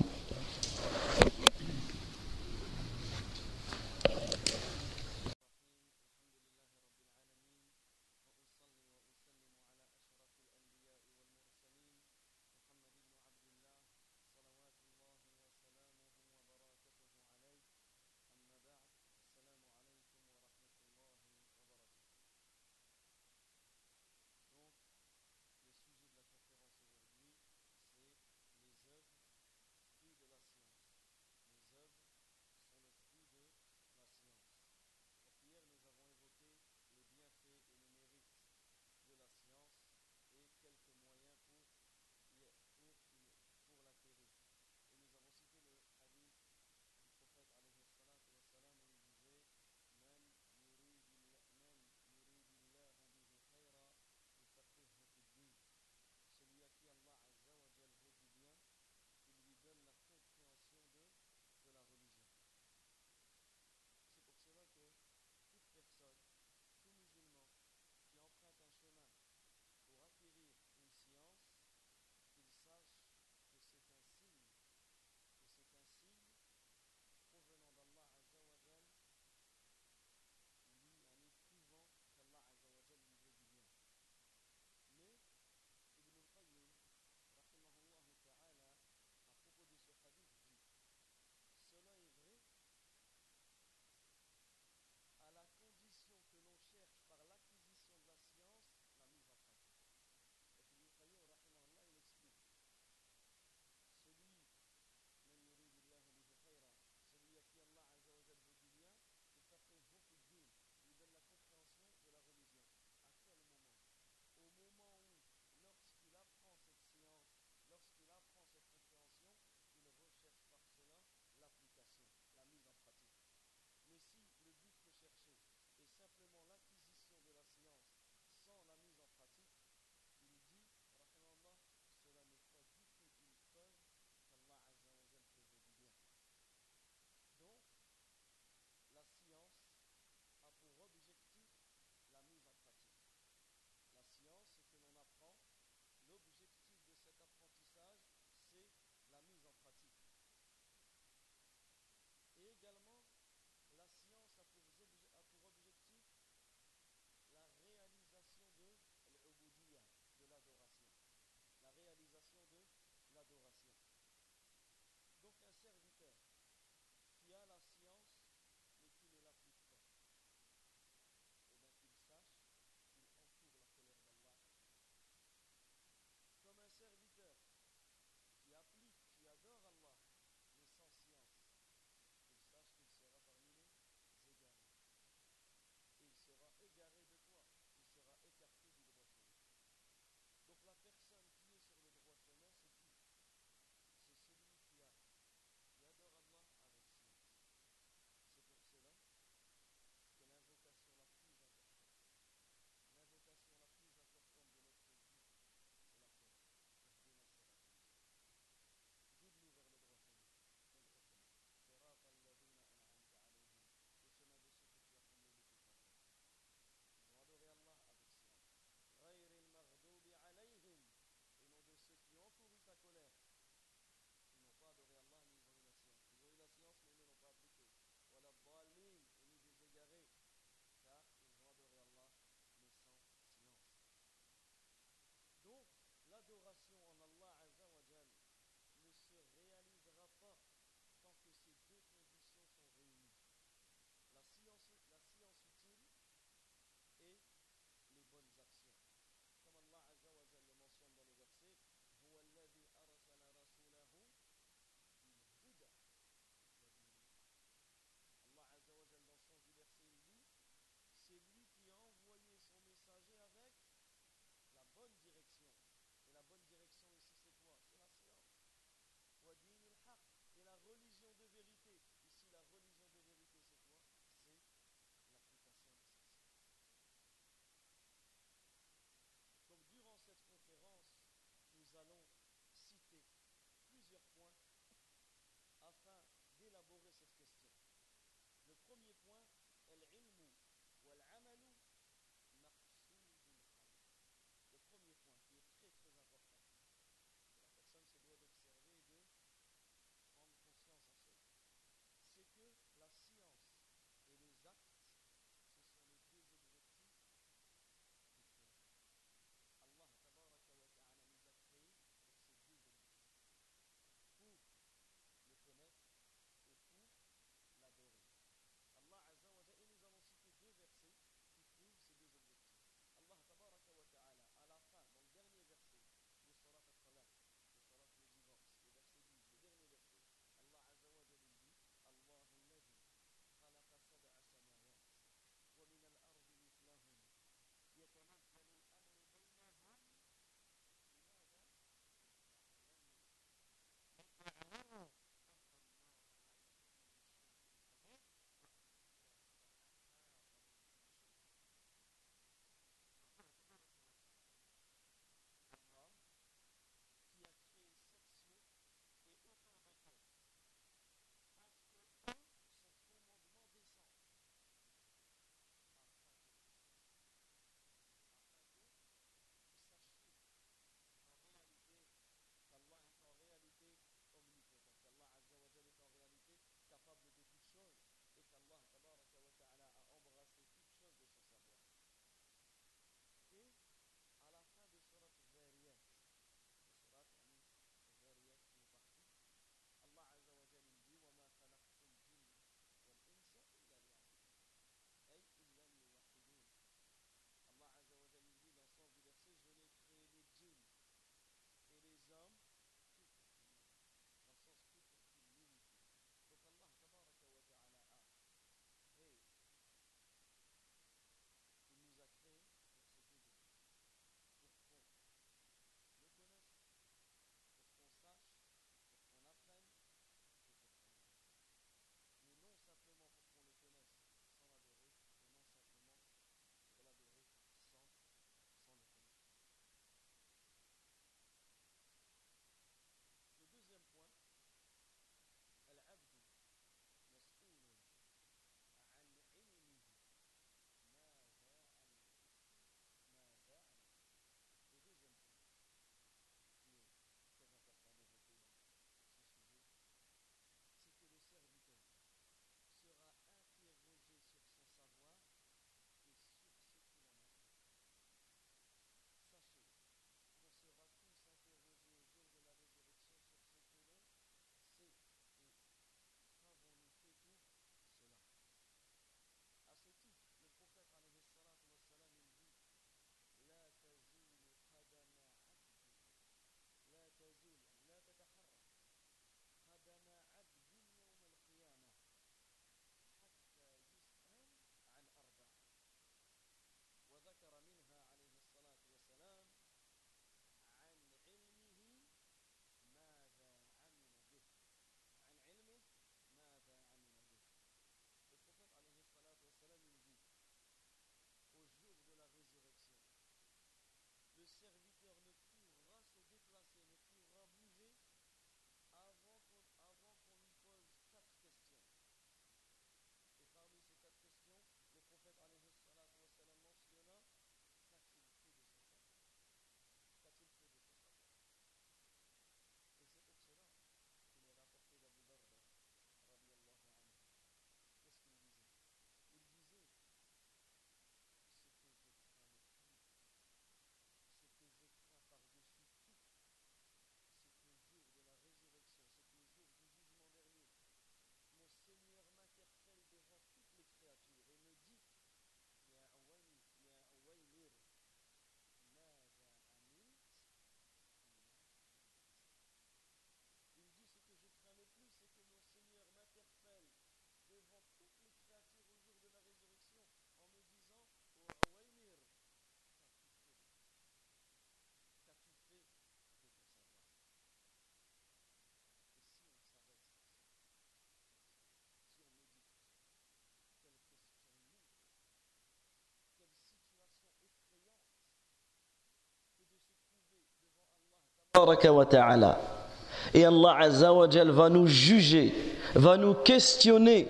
Et Allah Azzawajal va nous juger, va nous questionner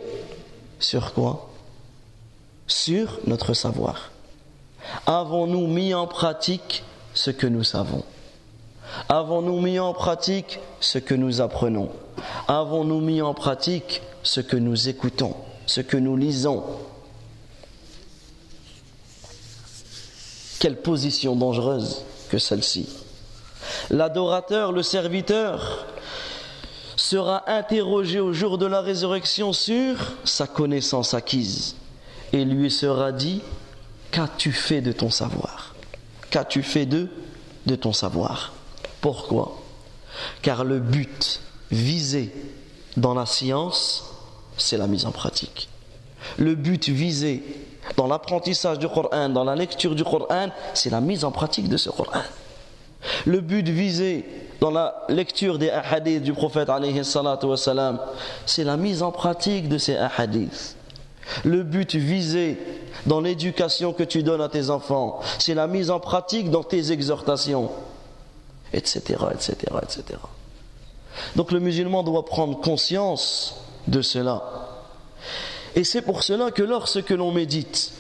sur quoi? Sur notre savoir. Avons-nous mis en pratique ce que nous savons? Avons-nous mis en pratique ce que nous apprenons? Avons-nous mis en pratique ce que nous écoutons, ce que nous lisons? Quelle position dangereuse que celle-ci. L'adorateur, le serviteur, sera interrogé au jour de la résurrection sur sa connaissance acquise et lui sera dit Qu'as-tu fait de ton savoir? Qu'as-tu fait de, ton savoir? Pourquoi? Car le but visé dans la science, c'est la mise en pratique. Le but visé dans l'apprentissage du Coran, dans la lecture du Coran, c'est la mise en pratique de ce Coran. Le but visé dans la lecture des hadiths du prophète c'est la mise en pratique de ces hadiths. Le but visé dans l'éducation que tu donnes à tes enfants, c'est la mise en pratique dans tes exhortations, etc., etc., etc. Donc le musulman doit prendre conscience de cela. Et c'est pour cela que lorsque l'on médite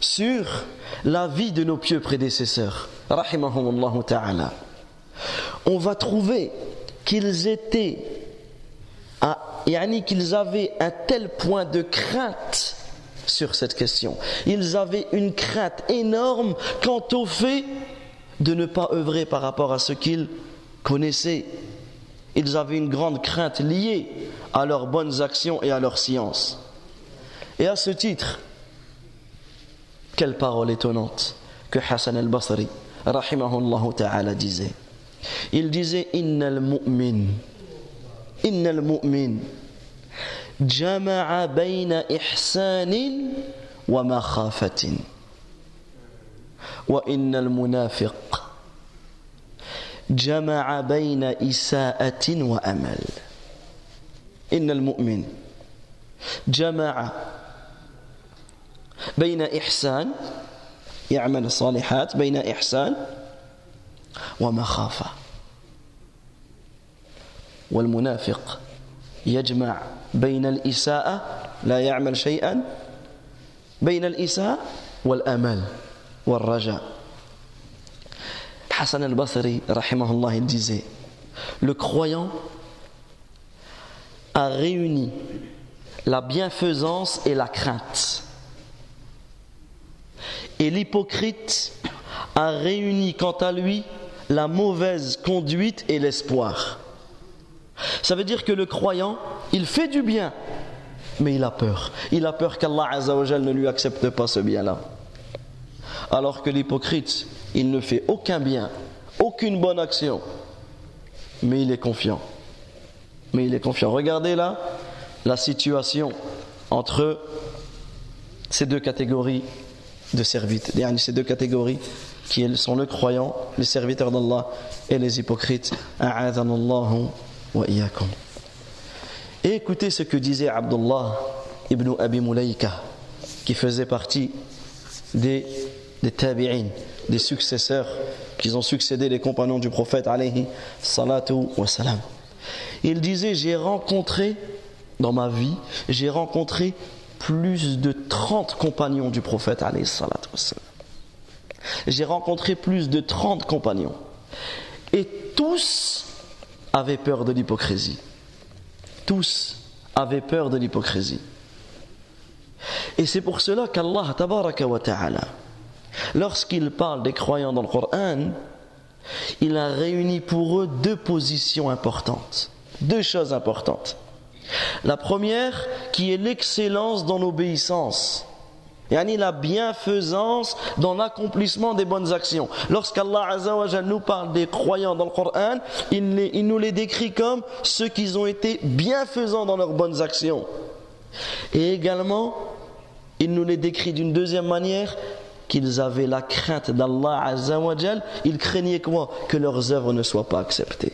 sur la vie de nos pieux prédécesseurs, ta'ala, on va trouver qu'ils étaient à qu'ils avaient un tel point de crainte sur cette question. Ils avaient une crainte énorme quant au fait de ne pas œuvrer par rapport à ce qu'ils connaissaient. Ils avaient une grande crainte liée à leurs bonnes actions et à leur science. Et à ce titre, quelle parole étonnante que Hassan al-Basri, رحمه الله تعالى disait. Il disait ان المؤمن ان المؤمن جمع بين احسان ومخافه. وان المنافق جمع بين اساءه وامل. ان المؤمن جمع بين احسان يعمل الصالحات بين إحسان ومخافة والمنافق يجمع بين الإساءة لا يعمل شيئا بين الإساءة والأمل والرجاء Hassan al-Basri, rahimahullah, il disait Le croyant a réuni la bienfaisance et la crainte. Et l'hypocrite a réuni quant à lui la mauvaise conduite et l'espoir. Ça veut dire que le croyant, il fait du bien, mais il a peur. Il a peur qu'Allah ne lui accepte pas ce bien-là. Alors que l'hypocrite, il ne fait aucun bien, aucune bonne action, mais il est confiant. Mais il est confiant. Regardez là la situation entre ces deux catégories de serviteurs, ces deux catégories qui sont le croyant, les serviteurs d'Allah et les hypocrites. Et écoutez ce que disait Abdullah ibn Abi Mulaika, qui faisait partie des, des tabi'in, des successeurs qui ont succédé les compagnons du prophète alayhi wa. Il disait J'ai rencontré dans ma vie, j'ai rencontré plus de 30 compagnons du prophète. J'ai rencontré plus de 30 compagnons. Et tous avaient peur de l'hypocrisie. Tous avaient peur de l'hypocrisie. Et c'est pour cela qu'Allah, ta'ala, lorsqu'il parle des croyants dans le Coran, il a réuni pour eux deux positions importantes, deux choses importantes. La première, qui est l'excellence dans l'obéissance yani la bienfaisance dans l'accomplissement des bonnes actions. Lorsqu'Allah nous parle des croyants dans le Coran, il, nous les décrit comme ceux qui ont été bienfaisants dans leurs bonnes actions. Et également, il nous les décrit d'une deuxième manière, qu'ils avaient la crainte d'Allah ils craignaient quoi? Que leurs œuvres ne soient pas acceptées.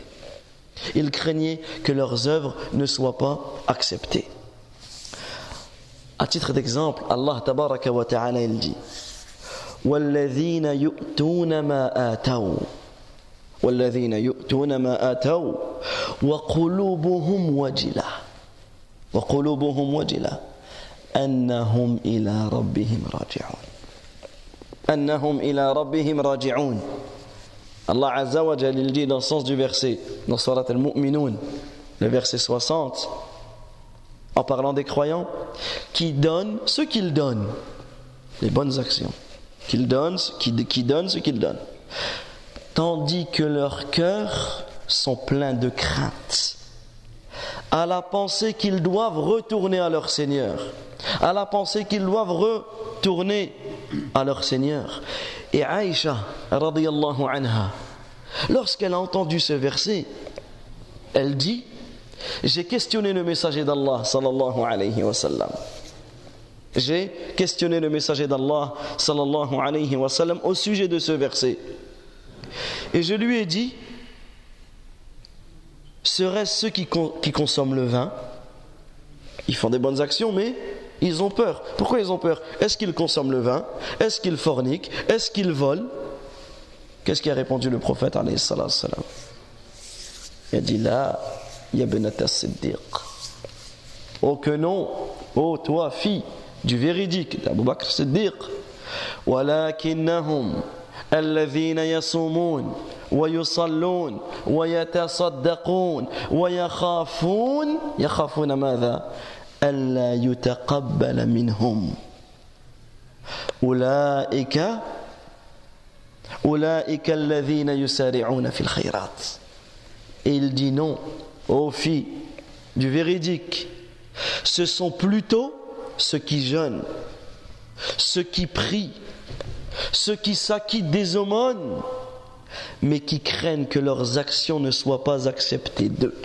Ils craignaient que leurs œuvres ne soient pas acceptées. À titre d'exemple, Allah tabaraka wa ta'ala il dit والذين يؤتون ما آتوا والذين يؤتون ما آتوا وقلوبهم وجلة وقلوبهم وجلة أنهم إلى ربهم راجعون أنهم إلى ربهم راجعون Allah Azza wa Jal, il dit dans le sens du verset, dans Surat al-Mu'minun, le verset 60, en parlant des croyants, qui donnent ce qu'ils donnent, les bonnes actions, qui, donnent ce qu'ils donnent, tandis que leurs cœurs sont pleins de crainte, à la pensée qu'ils doivent retourner à leur Seigneur, à la pensée qu'ils doivent retourner à leur Seigneur. Et Aïcha, anha, lorsqu'elle a entendu ce verset, elle dit J'ai questionné le messager d'Allah, sallallahu alayhi wa sallam. J'ai questionné le messager d'Allah, sallallahu alayhi wa sallam, au sujet de ce verset. Et je lui ai dit Serait-ce ceux qui, consomment le vin Ils font des bonnes actions, mais ils ont peur. Pourquoi ils ont peur? Est-ce qu'ils consomment le vin? Est-ce qu'ils forniquent? Est-ce qu'ils volent? Qu'est-ce qui a répondu le prophète Il a dit là, Yabnata Siddiq. Oh que non, oh toi fille du véridique d'Abu Bakr Siddiq. ولكنهم الذين يصومون ويصلون ويتصدقون ويخافون يخافون ماذا ألا يتقبل منهم أولئك أولئك الذين يسارعون في الخيرات il dit non. Aux filles du véridique. Ce sont plutôt ceux qui jeûnent, ceux qui prient, ceux qui s'acquittent des aumônes, mais qui craignent que leurs actions ne soient pas acceptées d'eux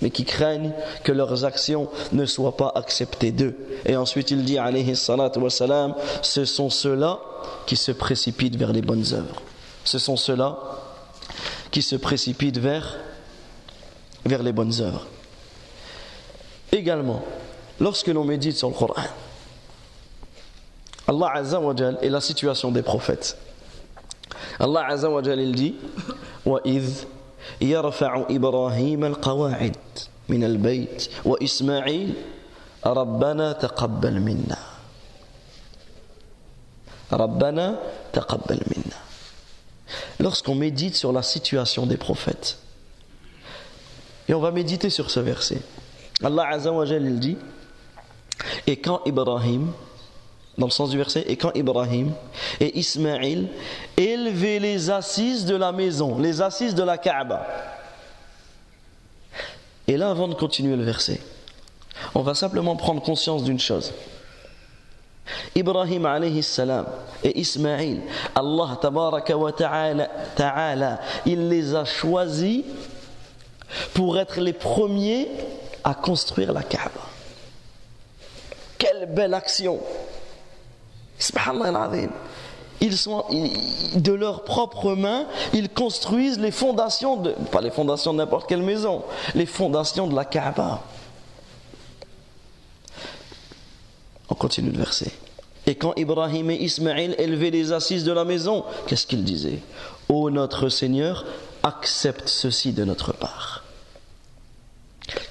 mais qui craignent que leurs actions ne soient pas acceptées d'eux. Et ensuite il dit, alayhi ce sont ceux-là qui se précipitent vers les bonnes œuvres. Ce sont ceux-là qui se précipitent vers, vers les bonnes œuvres. Également, lorsque l'on médite sur le Coran, Allah Azza wa Jal et la situation des prophètes. Allah Azza wa Jal il dit, وَإِذْ يرفع إبراهيم القواعد من البيت وإسماعيل ربنا تقبل منا ربنا تقبل منا Lorsqu'on médite sur la situation des prophètes, et on va méditer sur ce verset, Allah Azza il dit Et quand Ibrahim, dans le sens du verset, et quand Ibrahim et Ismaïl élevaient les assises de la maison, les assises de la Kaaba. Et là, avant de continuer le verset, on va simplement prendre conscience d'une chose. Ibrahim alayhi salam et Ismaïl, Allah tabaraka wa ta'ala, ta'ala, il les a choisis pour être les premiers à construire la Kaaba. Quelle belle action! Ils sont de leurs propres mains, ils construisent les fondations de, pas les fondations de n'importe quelle maison, les fondations de la Kaaba. On continue le verset. Et quand Ibrahim et Ismaël élevaient les assises de la maison, qu'est-ce qu'ils disaient? Ô notre Seigneur, accepte ceci de notre part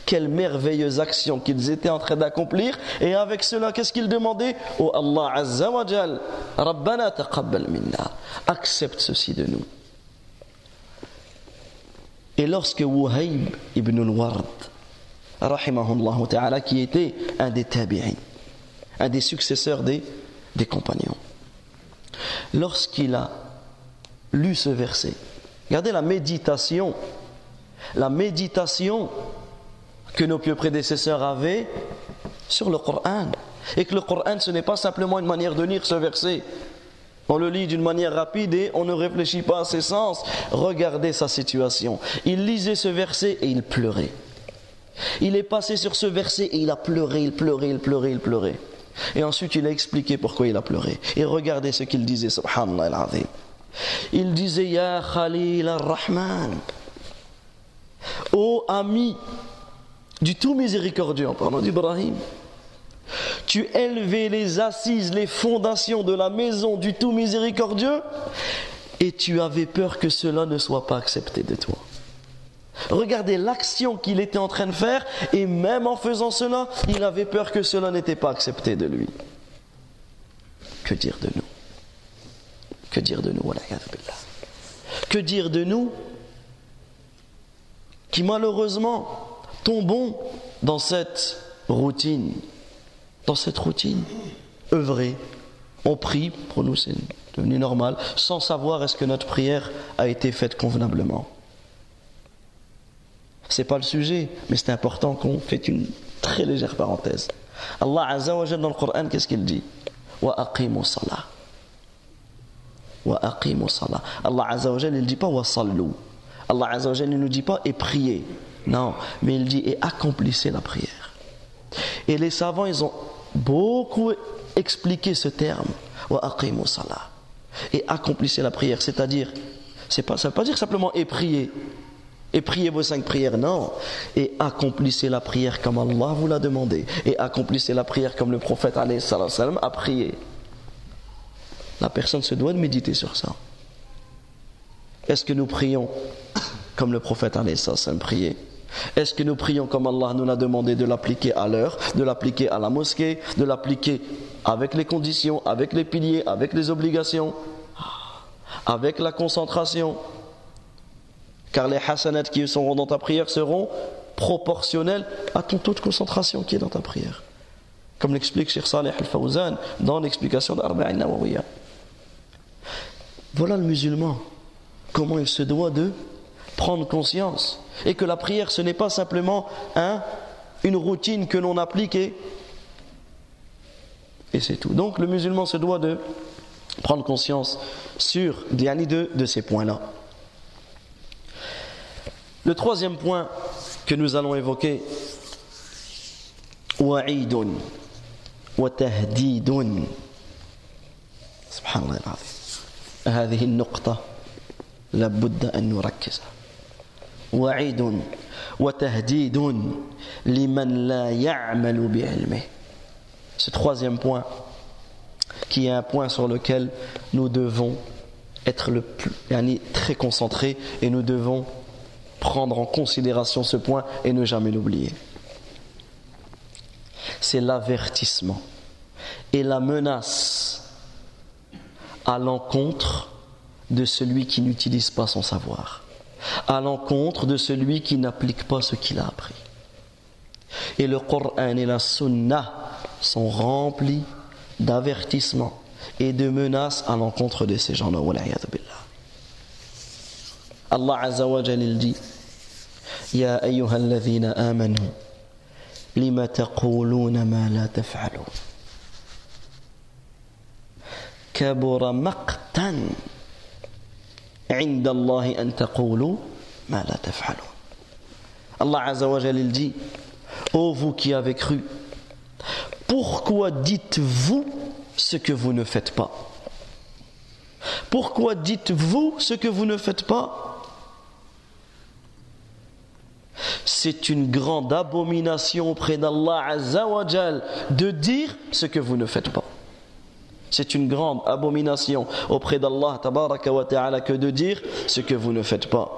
quelle merveilleuse action qu'ils étaient en train d'accomplir. Et avec cela, qu'est-ce qu'ils demandaient? Oh Allah Azza wa Jal, Rabbana taqabbal minna. Accepte ceci de nous. Et lorsque Wuhayb ibn al-Ward, ta'ala, qui était un des tabi'in, un des successeurs des, des compagnons, lorsqu'il a lu ce verset, regardez la méditation, la méditation que nos pieux prédécesseurs avaient sur le Coran. Et que le Coran, ce n'est pas simplement une manière de lire ce verset. On le lit d'une manière rapide et on ne réfléchit pas à ses sens. Regardez sa situation. Il lisait ce verset et il pleurait. Il est passé sur ce verset et il a pleuré, il pleurait, il pleurait, il pleurait. Et ensuite il a expliqué pourquoi il a pleuré. Et regardez ce qu'il disait, subhanallah Il disait, Ya Khalil ar-Rahman, ô ami du tout miséricordieux en parlant d'Ibrahim. Tu élevais les assises, les fondations de la maison du tout miséricordieux et tu avais peur que cela ne soit pas accepté de toi. Regardez l'action qu'il était en train de faire et même en faisant cela, il avait peur que cela n'était pas accepté de lui. Que dire de nous? Que dire de nous Que dire de nous qui malheureusement tombons dans cette routine, dans cette routine, œuvrer, on prie, pour nous c'est devenu normal, sans savoir est-ce que notre prière a été faite convenablement. C'est pas le sujet, mais c'est important qu'on fait une très légère parenthèse. Allah Azza wa dans le Coran, qu'est-ce qu'il dit? Wa salah. Allah Azza wa ne dit pas wa. Allah Azza ne nous dit pas et priez. Non, mais il dit et accomplissez la prière. Et les savants, ils ont beaucoup expliqué ce terme. Wa salah. Et accomplissez la prière, c'est-à-dire, c'est pas, ça ne veut pas dire simplement et prier et priez vos cinq prières, non. Et accomplissez la prière comme Allah vous l'a demandé. Et accomplissez la prière comme le prophète a prié. La personne se doit de méditer sur ça. Est-ce que nous prions comme le prophète a prié Est-ce que nous prions comme Allah nous l'a demandé de l'appliquer à l'heure, de l'appliquer à la mosquée, de l'appliquer avec les conditions, avec les piliers, avec les obligations, avec la concentration? Car les hasanats qui seront dans ta prière seront proportionnels à ton taux concentration qui est dans ta prière. Comme l'explique Sheikh Saleh al-Fawzan dans l'explication d'Arba'in Nawawiyya. Voilà le musulman, comment il se doit de prendre conscience. Et que la prière, ce n'est pas simplement hein, une routine que l'on applique et, et c'est tout. Donc le musulman se doit de prendre conscience sur de, de ces points-là. Le troisième point que nous allons évoquer, wa'idun wa tahdidun. Subhanallah هذه النقطة لابد أن نركز وعيد وتهديد لمن لا يعمل بعلمه Ce troisième point, qui est un point sur lequel nous devons être le plus, très concentrés et nous devons prendre en considération ce point et ne jamais l'oublier. C'est l'avertissement et la menace à l'encontre de celui qui n'utilise pas son savoir, à l'encontre de celui qui n'applique pas ce qu'il a appris. Et le Coran et la Sunna sont remplis d'avertissements et de menaces à l'encontre de ces gens-là. Allah Azza wa Jalil dit Ya ayyuha amanu lima ma la taf'alun? كبر مقتا عند الله أن تقولوا ما لا تفعلون Allah Azza wa Jal dit Ô vous qui avez cru, pourquoi dites-vous ce que vous ne faites pas Pourquoi dites-vous ce que vous ne faites pas c'est une grande abomination auprès d'Allah Azzawajal de dire ce que vous ne faites pas. C'est une grande abomination auprès d'Allah que de dire ce que vous ne faites pas.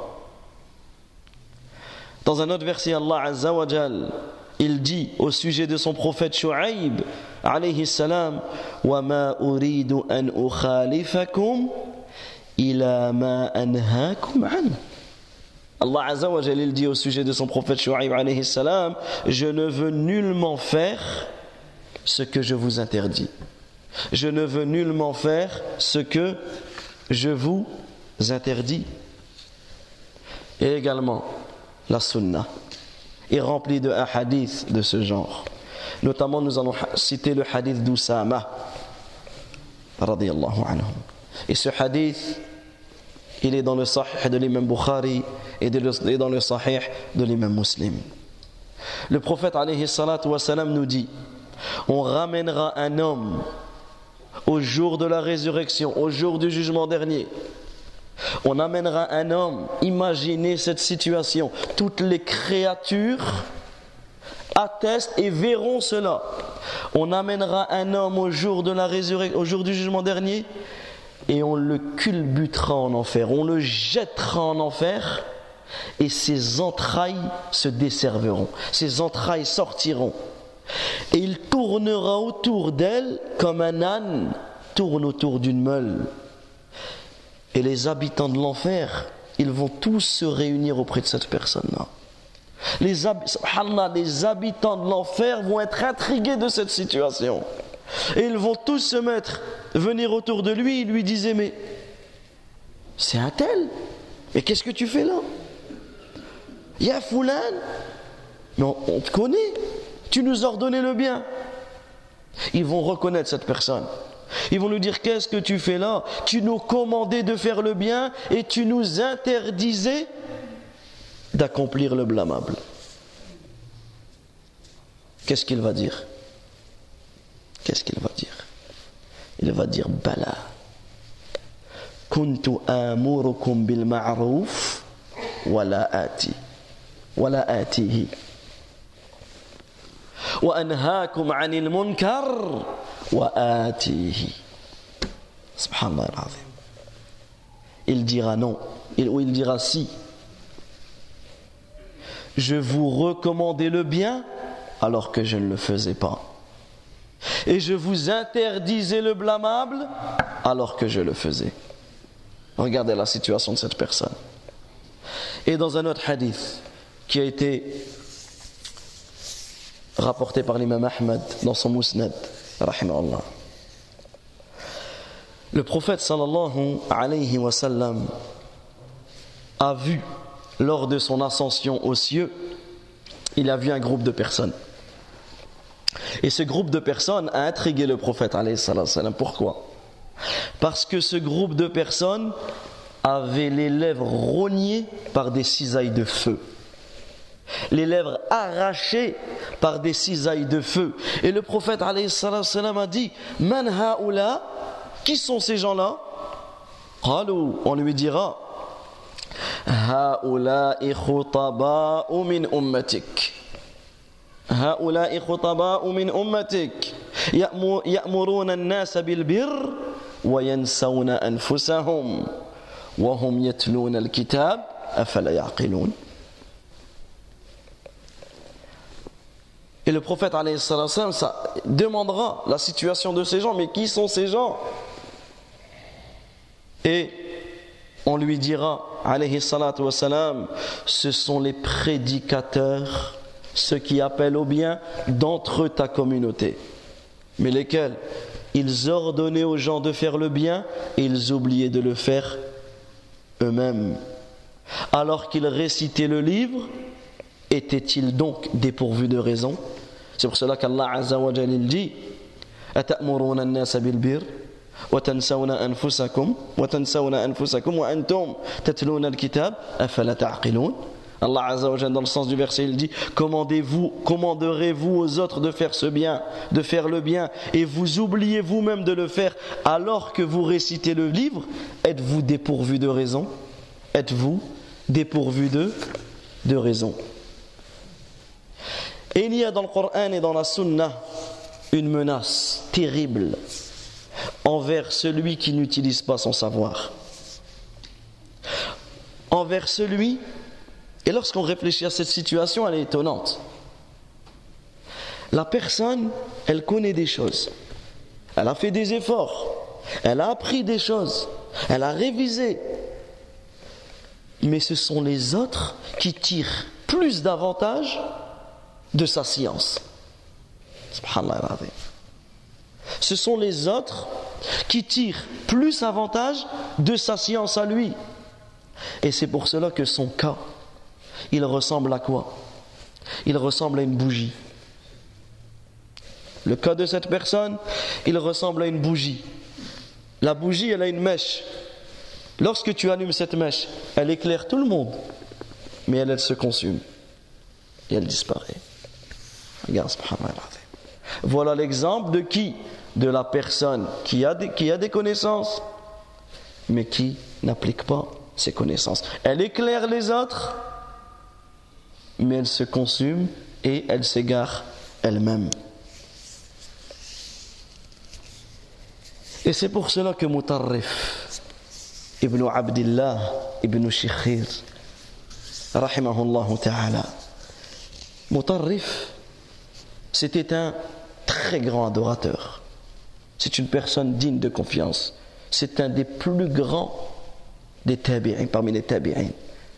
Dans un autre verset, Allah Azzawajal, il dit au sujet de son prophète Shu'aib alayhi salam ma uridu an ukhalifakum ila ma anhaakum an Allah Azza Jalil dit au sujet de son prophète Shu'aib alayhi salam Je ne veux nullement faire ce que je vous interdis. Je ne veux nullement faire ce que je vous interdis. Et également, la sunna est remplie de hadiths de ce genre. Notamment, nous allons citer le hadith d'Usama. Et ce hadith il est dans le Sahih de l'imam Bukhari et dans le Sahih de l'imam Muslim. Le prophète nous dit On ramènera un homme au jour de la résurrection, au jour du jugement dernier. On amènera un homme, imaginez cette situation, toutes les créatures attestent et verront cela. On amènera un homme au jour du jugement dernier, et on le culbutera en enfer, on le jettera en enfer et ses entrailles se desserveront, ses entrailles sortiront. Et il tournera autour d'elle comme un âne tourne autour d'une meule. Et les habitants de l'enfer, ils vont tous se réunir auprès de cette personne-là. Les, les habitants de l'enfer vont être intrigués de cette situation. Et ils vont tous se mettre, venir autour de lui, et lui disaient, mais c'est un tel, mais qu'est-ce que tu fais là? Il y a Foulan, mais on, te connaît, tu nous ordonnais le bien. Ils vont reconnaître cette personne. Ils vont nous dire qu'est-ce que tu fais là? Tu nous commandais de faire le bien et tu nous interdisais d'accomplir le blâmable. Qu'est-ce qu'il va dire? Qu'est-ce qu'il va dire? Il va dire Bala. Kuntu amurukum bil ma'ruf wala ati. Wala atihi. وأنهاكم عن المنكر وآتيه سبحان الله العظيم il dira non ou il dira si je vous recommandais le bien alors que je ne le faisais pas et je vous interdisais le blâmable alors que je le faisais regardez la situation de cette personne et dans un autre hadith qui a été rapporté par l'imam Ahmad dans son Mousnad, le prophète sallallahu a vu lors de son ascension aux cieux, il a vu un groupe de personnes. Et ce groupe de personnes a intrigué le prophète alayhi. Pourquoi? Parce que ce groupe de personnes avait les lèvres rognées par des cisailles de feu les lèvres arrachées par des cisailles de feu. Et le prophète salam a dit Man haoula, qui sont ces gens-là? On lui dira Haoula ou min ummatik. Haoula ou min ummatik. Ya'muruna an-nasa bil birr wa yansawna anfusahum wa hum yatluna al-kitab afala ya'qilun. Et le prophète ça demandera la situation de ces gens, mais qui sont ces gens? Et on lui dira, ce sont les prédicateurs, ceux qui appellent au bien d'entre ta communauté. Mais lesquels? Ils ordonnaient aux gens de faire le bien et ils oubliaient de le faire eux-mêmes. Alors qu'ils récitaient le livre, étaient-ils donc dépourvus de raison? c'est pour cela qu'Allah Azza wa Jalil dit أتأمرون الناس بالبر وتنسون أنفسكم وتنسون أنفسكم وأنتم تتلون الكتاب أفلا تعقلون Allah Azza wa Jalla, dans le sens du verset, il dit Commandez-vous, commanderez-vous aux autres de faire ce bien, de faire le bien, et vous oubliez vous-même de le faire alors que vous récitez le livre Êtes-vous dépourvu de raison Êtes-vous dépourvu de, de raison Et il y a dans le Coran et dans la Sunna une menace terrible envers celui qui n'utilise pas son savoir. Envers celui, et lorsqu'on réfléchit à cette situation, elle est étonnante. La personne, elle connaît des choses, elle a fait des efforts, elle a appris des choses, elle a révisé, mais ce sont les autres qui tirent plus d'avantages de sa science. Ce sont les autres qui tirent plus avantage de sa science à lui. Et c'est pour cela que son cas, il ressemble à quoi? Il ressemble à une bougie. Le cas de cette personne, il ressemble à une bougie. La bougie, elle a une mèche. Lorsque tu allumes cette mèche, elle éclaire tout le monde, mais elle, elle se consume et elle disparaît. Voilà l'exemple de qui? De la personne qui a, des, connaissances, mais qui n'applique pas ses connaissances. Elle éclaire les autres, mais elle se consume et elle s'égare elle-même. Et c'est pour cela que Mutarrif ibn Abdillah ibn Shikhir, rahimahullah ta'ala, Mutarrif, c'était un très grand adorateur. C'est une personne digne de confiance. C'est un des plus grands des tabi'in, parmi les tabi'in.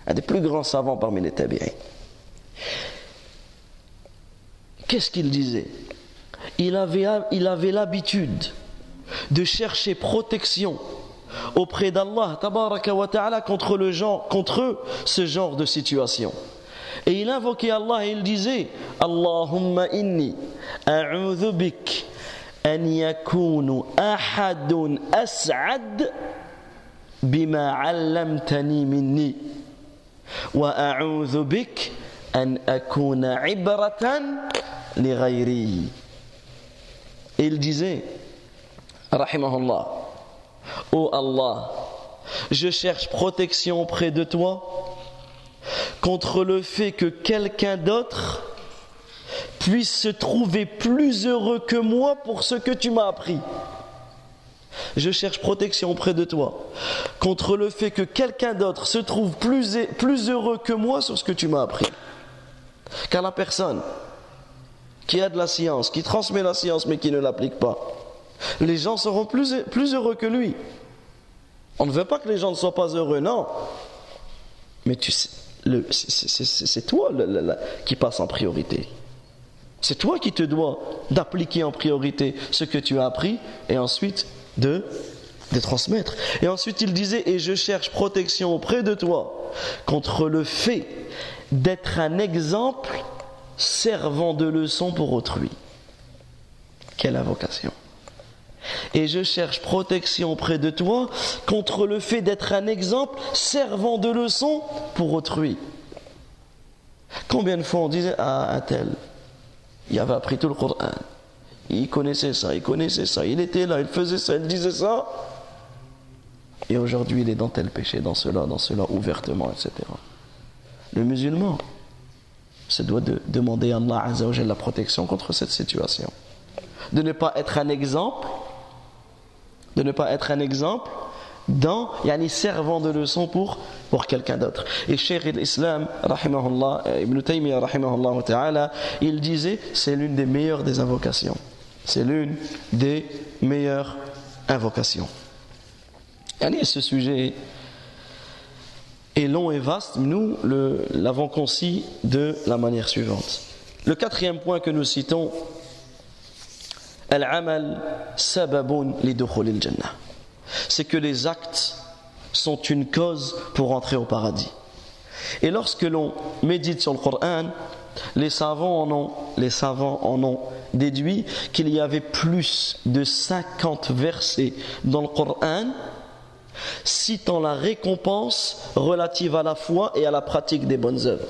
Un des plus grands savants parmi les tabi'in. Qu'est-ce qu'il disait? Il avait, l'habitude de chercher protection auprès d'Allah contre le contre ce genre de situation. Et il invoquait Allah et il disait Allahumma inni a'udhu bik an yakunu ahadun as'ad bima 'allamtani minni wa a'udhu bik an akuna 'ibratan li ghayri. Et il disait rahimahullah Oh Allah, je cherche protection auprès de toi contre le fait que quelqu'un d'autre puisse se trouver plus heureux que moi pour ce que tu m'as appris. Je cherche protection auprès de toi contre le fait que quelqu'un d'autre se trouve plus, heureux que moi sur ce que tu m'as appris. Car la personne qui a de la science, qui transmet la science mais qui ne l'applique pas, les gens seront plus, plus heureux que lui. On ne veut pas que les gens ne soient pas heureux, non. Mais tu sais, c'est toi qui passe en priorité. C'est toi qui te dois d'appliquer en priorité ce que tu as appris et ensuite de, de transmettre. Et ensuite il disait, et je cherche protection auprès de toi contre le fait d'être un exemple servant de leçon pour autrui. Quelle invocation. Et je cherche protection auprès de toi contre le fait d'être un exemple servant de leçon pour autrui. Combien de fois on disait à un tel, il avait appris tout le Coran, il connaissait ça, il connaissait ça, il était là, il faisait ça, il disait ça, et aujourd'hui il est dans tel péché, dans cela, dans cela, ouvertement, etc. Le musulman se doit de demander à Allah la protection contre cette situation. De ne pas être un exemple de ne pas être un exemple dans, yani servant de leçon pour, pour quelqu'un d'autre. Et Cheikh l'Islam, euh, Ibn Taymiyyah, ta'ala, il disait, c'est l'une des meilleures des invocations. C'est l'une des meilleures invocations. Yani ce sujet est long et vaste, nous l'avons concis de la manière suivante. Le quatrième point que nous citons c'est que les actes sont une cause pour entrer au paradis. Et lorsque l'on médite sur le Coran, les savants en ont, les savants en ont déduit qu'il y avait plus de 50 versets dans le Coran citant la récompense relative à la foi et à la pratique des bonnes œuvres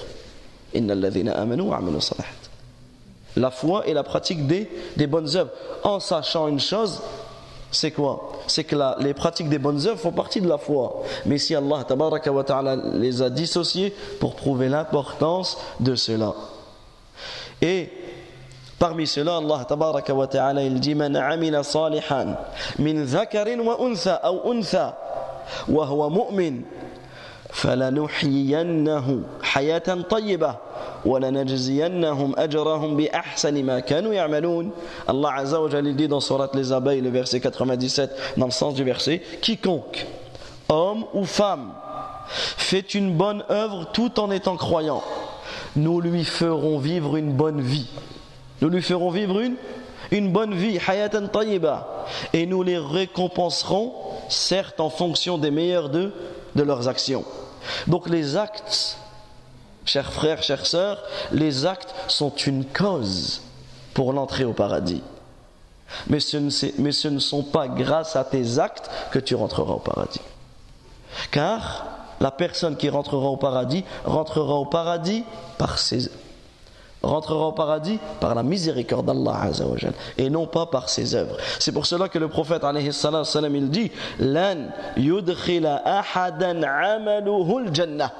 la foi et la pratique des, des bonnes œuvres. En sachant une chose, c'est quoi? C'est que les pratiques des bonnes œuvres font partie de la foi. Mais si Allah les a dissociées pour prouver l'importance de cela. Et parmi cela, Allah il dit Man salihan min dhakarin wa untha ou untha wa huwa mu'min فلنحيينه حياة طيبة ولنجزينهم أجرهم بأحسن ما كانوا يعملون Allah Azza wa Jalla dit dans Surat les abeilles le verset 97 dans le sens du verset quiconque homme ou femme fait une bonne œuvre tout en étant croyant nous lui ferons vivre une bonne vie nous lui ferons vivre une une bonne vie hayatan tayyiba et nous les récompenserons certes en fonction des meilleurs de de leurs actions donc les actes, chers frères, chères sœurs, les actes sont une cause pour l'entrée au paradis. Mais ce, ne, sont pas grâce à tes actes que tu rentreras au paradis. Car la personne qui rentrera au paradis rentrera au paradis par ses rentrera au paradis par la miséricorde d'Allah et non pas par ses œuvres. C'est pour cela que le prophète alayhi salam, il dit Lan yudkhila ahadan jannah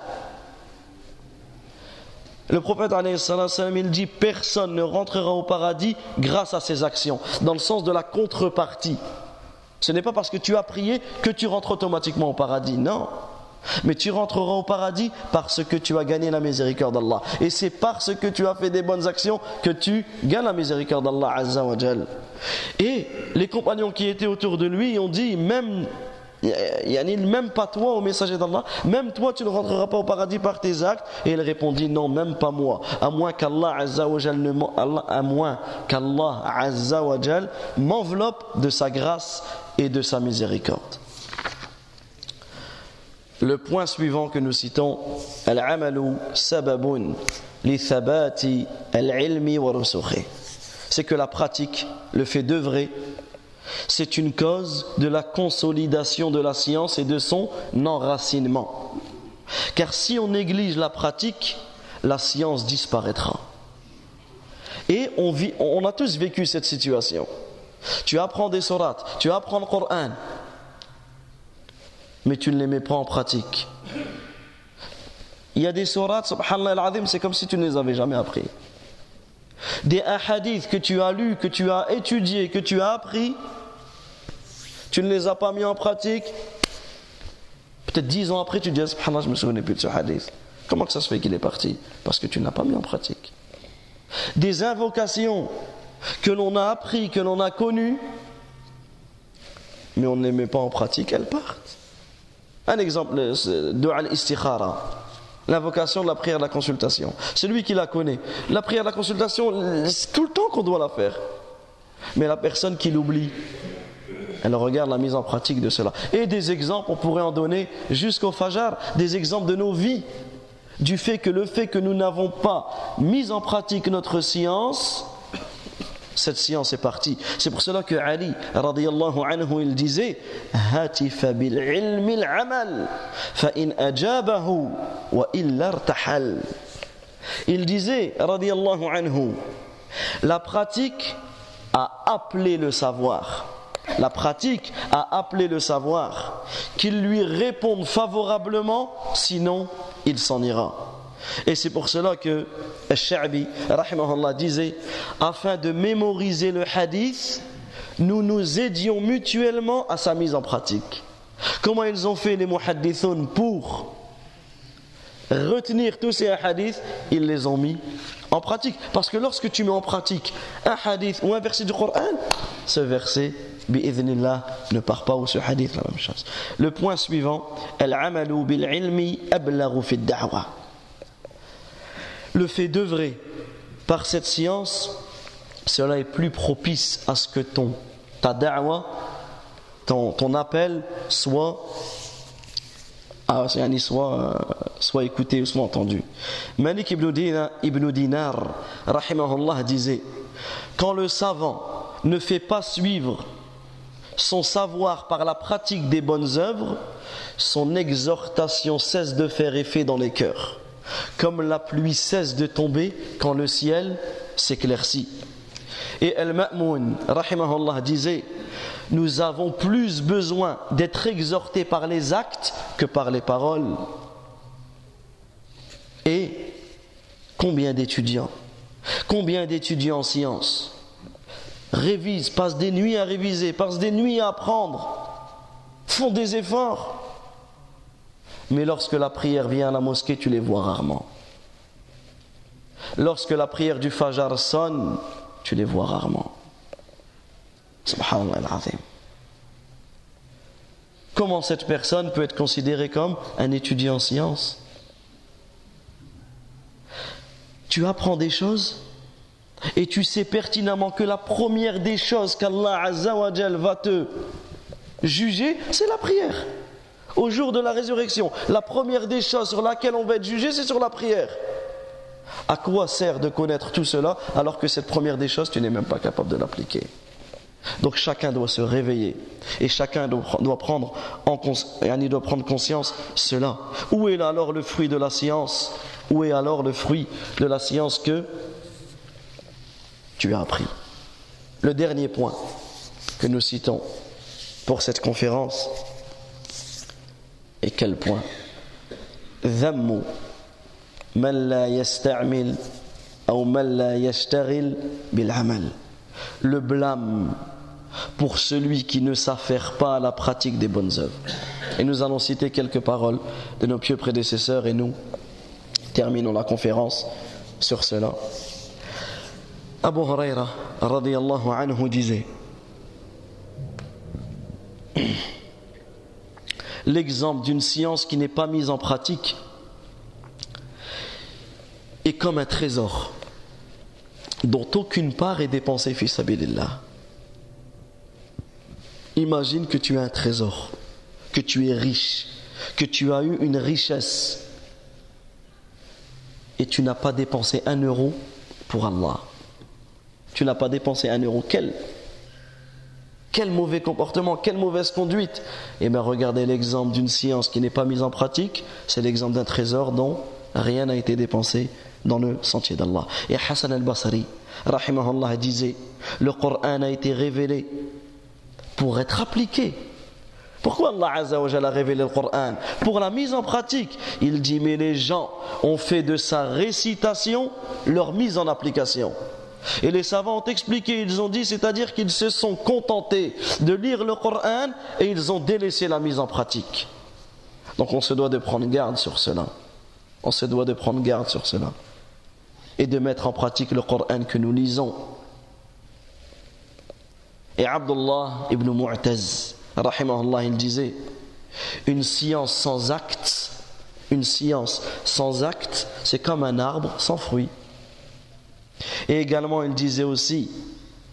le prophète salam, il dit personne ne rentrera au paradis grâce à ses actions, dans le sens de la contrepartie. Ce n'est pas parce que tu as prié que tu rentres automatiquement au paradis, non. Mais tu rentreras au paradis parce que tu as gagné la miséricorde d'Allah. Et c'est parce que tu as fait des bonnes actions que tu gagnes la miséricorde d'Allah Et les compagnons qui étaient autour de lui ont dit, même même pas toi au messager d'Allah, même toi tu ne rentreras pas au paradis par tes actes. Et il répondit non, même pas moi, à moins qu'Allah wa à moins qu'Allah m'enveloppe de sa grâce et de sa miséricorde. Le point suivant que nous citons, al-amalu sababun li al-ilmi wa c'est que la pratique, le fait d'œuvrer, c'est une cause de la consolidation de la science et de son enracinement. Car si on néglige la pratique, la science disparaîtra. Et on, vit, on a tous vécu cette situation. Tu apprends des sourates, tu apprends le Coran, mais tu ne les mets pas en pratique. Il y a des sourates, subhanallah c'est comme si tu ne les avais jamais appris. Des hadiths que tu as lus, que tu as étudiés, que tu as appris, tu ne les as pas mis en pratique. Peut-être dix ans après, tu dis, subhanallah, je me souvenais plus de ce hadith. Comment ça se fait qu'il est parti? Parce que tu ne l'as pas mis en pratique. Des invocations que l'on a appris, que l'on a connues, mais on ne les met pas en pratique, elles partent. Un exemple de al-istikhara. L'invocation de la prière de la consultation. Celui qui la connaît. La prière la consultation, c'est tout le temps qu'on doit la faire. Mais la personne qui l'oublie, elle regarde la mise en pratique de cela. Et des exemples, on pourrait en donner jusqu'au Fajar, des exemples de nos vies, du fait que le fait que nous n'avons pas mis en pratique notre science, cette science est partie. C'est pour cela que Ali, radiallahu anhu, il disait Il disait, radiallahu anhu, la pratique a appelé le savoir. La pratique a appelé le savoir. Qu'il lui réponde favorablement, sinon il s'en ira. Et c'est pour cela que Al-Sha'bi, disait Afin de mémoriser le hadith, nous nous aidions mutuellement à sa mise en pratique. Comment ils ont fait les muhaddithun pour retenir tous ces hadiths Ils les ont mis en pratique. Parce que lorsque tu mets en pratique un hadith ou un verset du Coran, ce verset ne part pas ou ce hadith la même chose. Le point suivant, al-amalu bil-ilmi ablagu fi da'wa le fait d'œuvrer par cette science, cela est plus propice à ce que ton, ta da'wa, ton, appel soit, ah, euh, soit écouté ou soit entendu. Malik ibn Dinar, ibn Dinar rahimahullah, disait Quand le savant ne fait pas suivre son savoir par la pratique des bonnes œuvres, son exhortation cesse de faire effet dans les cœurs comme la pluie cesse de tomber quand le ciel s'éclaircit. Et Al-Ma'moun, rahimahullah, disait Nous avons plus besoin d'être exhortés par les actes que par les paroles. Et combien d'étudiants Combien d'étudiants en sciences révisent, passent des nuits à réviser, passent des nuits à apprendre, font des efforts mais lorsque la prière vient à la mosquée, tu les vois rarement. Lorsque la prière du Fajr sonne, tu les vois rarement. Subhanallah. Comment cette personne peut être considérée comme un étudiant en sciences? Tu apprends des choses et tu sais pertinemment que la première des choses qu'Allah va te juger, c'est la prière au jour de la résurrection, la première des choses sur laquelle on va être jugé, c'est sur la prière. À quoi sert de connaître tout cela alors que cette première des choses, tu n'es même pas capable de l'appliquer? Donc chacun doit se réveiller et chacun doit prendre, en, doit prendre conscience cela. Où est alors le fruit de la science? Où est alors le fruit de la science que tu as appris? Le dernier point que nous citons pour cette conférence, et quel point ذم من لا يستعمل أو من لا يشتغل بالعمل le blâme pour celui qui ne s'affaire pas à la pratique des bonnes œuvres. Et nous allons citer quelques paroles de nos pieux prédécesseurs et nous terminons la conférence sur cela. Abu Huraira radiallahu anhu disait L'exemple d'une science qui n'est pas mise en pratique est comme un trésor dont aucune part est dépensée fils Imagine que tu as un trésor, que tu es riche, que tu as eu une richesse et tu n'as pas dépensé un euro pour Allah. Tu n'as pas dépensé un euro. Quel, quel mauvais comportement, quelle mauvaise conduite. Eh bien, regardez l'exemple d'une science qui n'est pas mise en pratique. C'est l'exemple d'un trésor dont rien n'a été dépensé dans le sentier d'Allah. Et Hassan al-Basri, rahimahullah, disait Le Coran a été révélé pour être appliqué. Pourquoi Allah a révélé le Coran Pour la mise en pratique. Il dit mais les gens ont fait de sa récitation leur mise en application. Et les savants ont expliqué, ils ont dit, c'est-à-dire qu'ils se sont contentés de lire le Coran et ils ont délaissé la mise en pratique. Donc on se doit de prendre garde sur cela. On se doit de prendre garde sur cela. Et de mettre en pratique le Coran que nous lisons. Et Abdullah ibn Mu'taz, rahimahullah, il disait Une science sans acte, une science sans acte, c'est comme un arbre sans fruit. Et également, il disait aussi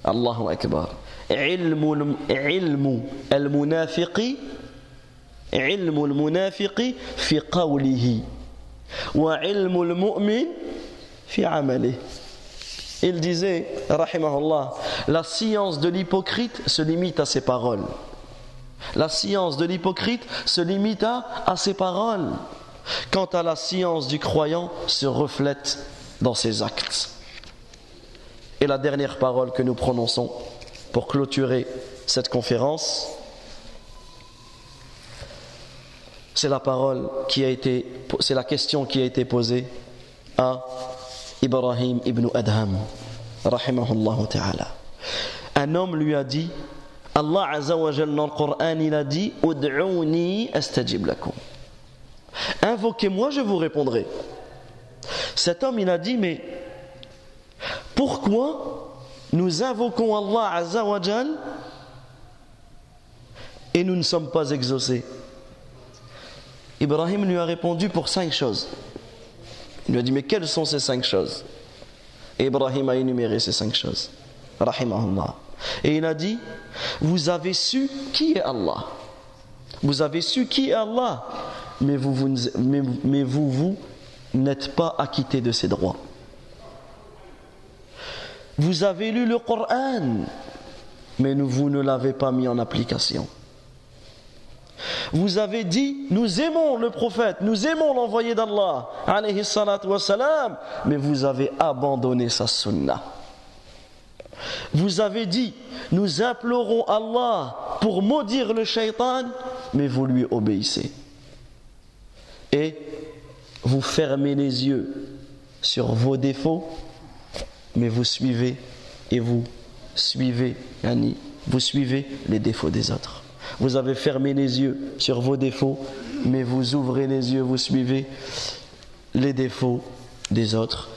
Allahu Akbar ilmu al-munafiqi fi qawlihi wa ilmu al-mu'min fi il disait, rahimahullah, la science de l'hypocrite se limite à ses paroles. La science de l'hypocrite se limite à, à ses paroles. Quant à la science du croyant, se reflète dans ses actes. Et la dernière parole que nous prononçons pour clôturer cette conférence, c'est la question qui a été posée à Ibrahim ibn Adham, rahimahullah ta'ala. Un homme lui a dit, Allah dans le Coran, il a dit, astajib. Invoquez-moi, je vous répondrai. Cet homme, il a dit, mais pourquoi nous invoquons Allah Azza wa et nous ne sommes pas exaucés? Ibrahim lui a répondu pour cinq choses. Il lui a dit, mais quelles sont ces cinq choses? Ibrahim a énuméré ces cinq choses. Rahimahullah. Et il a dit, vous avez su qui est Allah. Vous avez su qui est Allah, mais vous, vous, mais, vous, vous n'êtes pas acquitté de ses droits. Vous avez lu le Coran, mais vous ne l'avez pas mis en application. Vous avez dit, nous aimons le prophète, nous aimons l'envoyé d'Allah, mais vous avez abandonné sa sunnah. Vous avez dit, nous implorons Allah pour maudire le shaitan, mais vous lui obéissez. Et vous fermez les yeux sur vos défauts, mais vous suivez et vous suivez, Yani, vous suivez les défauts des autres. Vous avez fermé les yeux sur vos défauts, mais vous ouvrez les yeux, vous suivez les défauts des autres.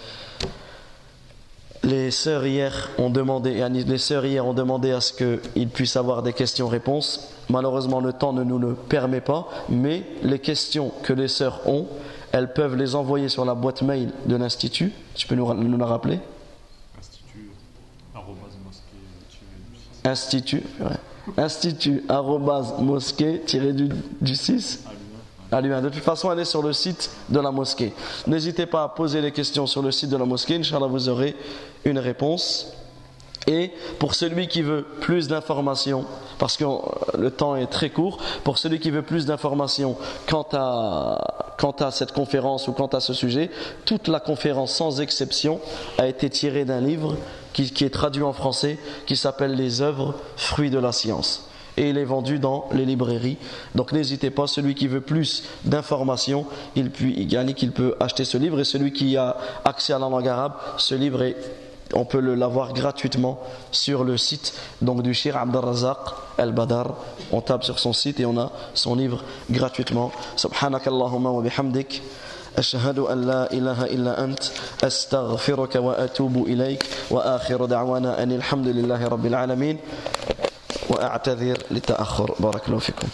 Les sœurs hier ont demandé, les sœurs hier ont demandé à ce qu'ils puissent avoir des questions-réponses. Malheureusement, le temps ne nous le permet pas, mais les questions que les sœurs ont, elles peuvent les envoyer sur la boîte mail de l'institut. Tu peux nous, nous la rappeler? Institut, institut mosquée du, du 6 De toute façon, est sur le site de la mosquée. N'hésitez pas à poser les questions sur le site de la mosquée. Inch'Allah, vous aurez une réponse. Et pour celui qui veut plus d'informations, parce que le temps est très court, pour celui qui veut plus d'informations à, quant à cette conférence ou quant à ce sujet, toute la conférence sans exception a été tirée d'un livre qui, est traduit en français, qui s'appelle Les œuvres fruits de la science. Et il est vendu dans les librairies. Donc n'hésitez pas, celui qui veut plus d'informations, il, il, qu'il peut acheter ce livre. Et celui qui a accès à la langue arabe, ce livre on peut l'avoir gratuitement sur le site donc du Shir Abdelrazak Al-Badar. On tape sur son site et on a son livre gratuitement. Subhanakallahumma wa bihamdik. أشهد أن لا إله إلا أنت أستغفرك وأتوب إليك وآخر دعوانا أن الحمد لله رب العالمين وأعتذر للتأخر. بارك الله فيكم.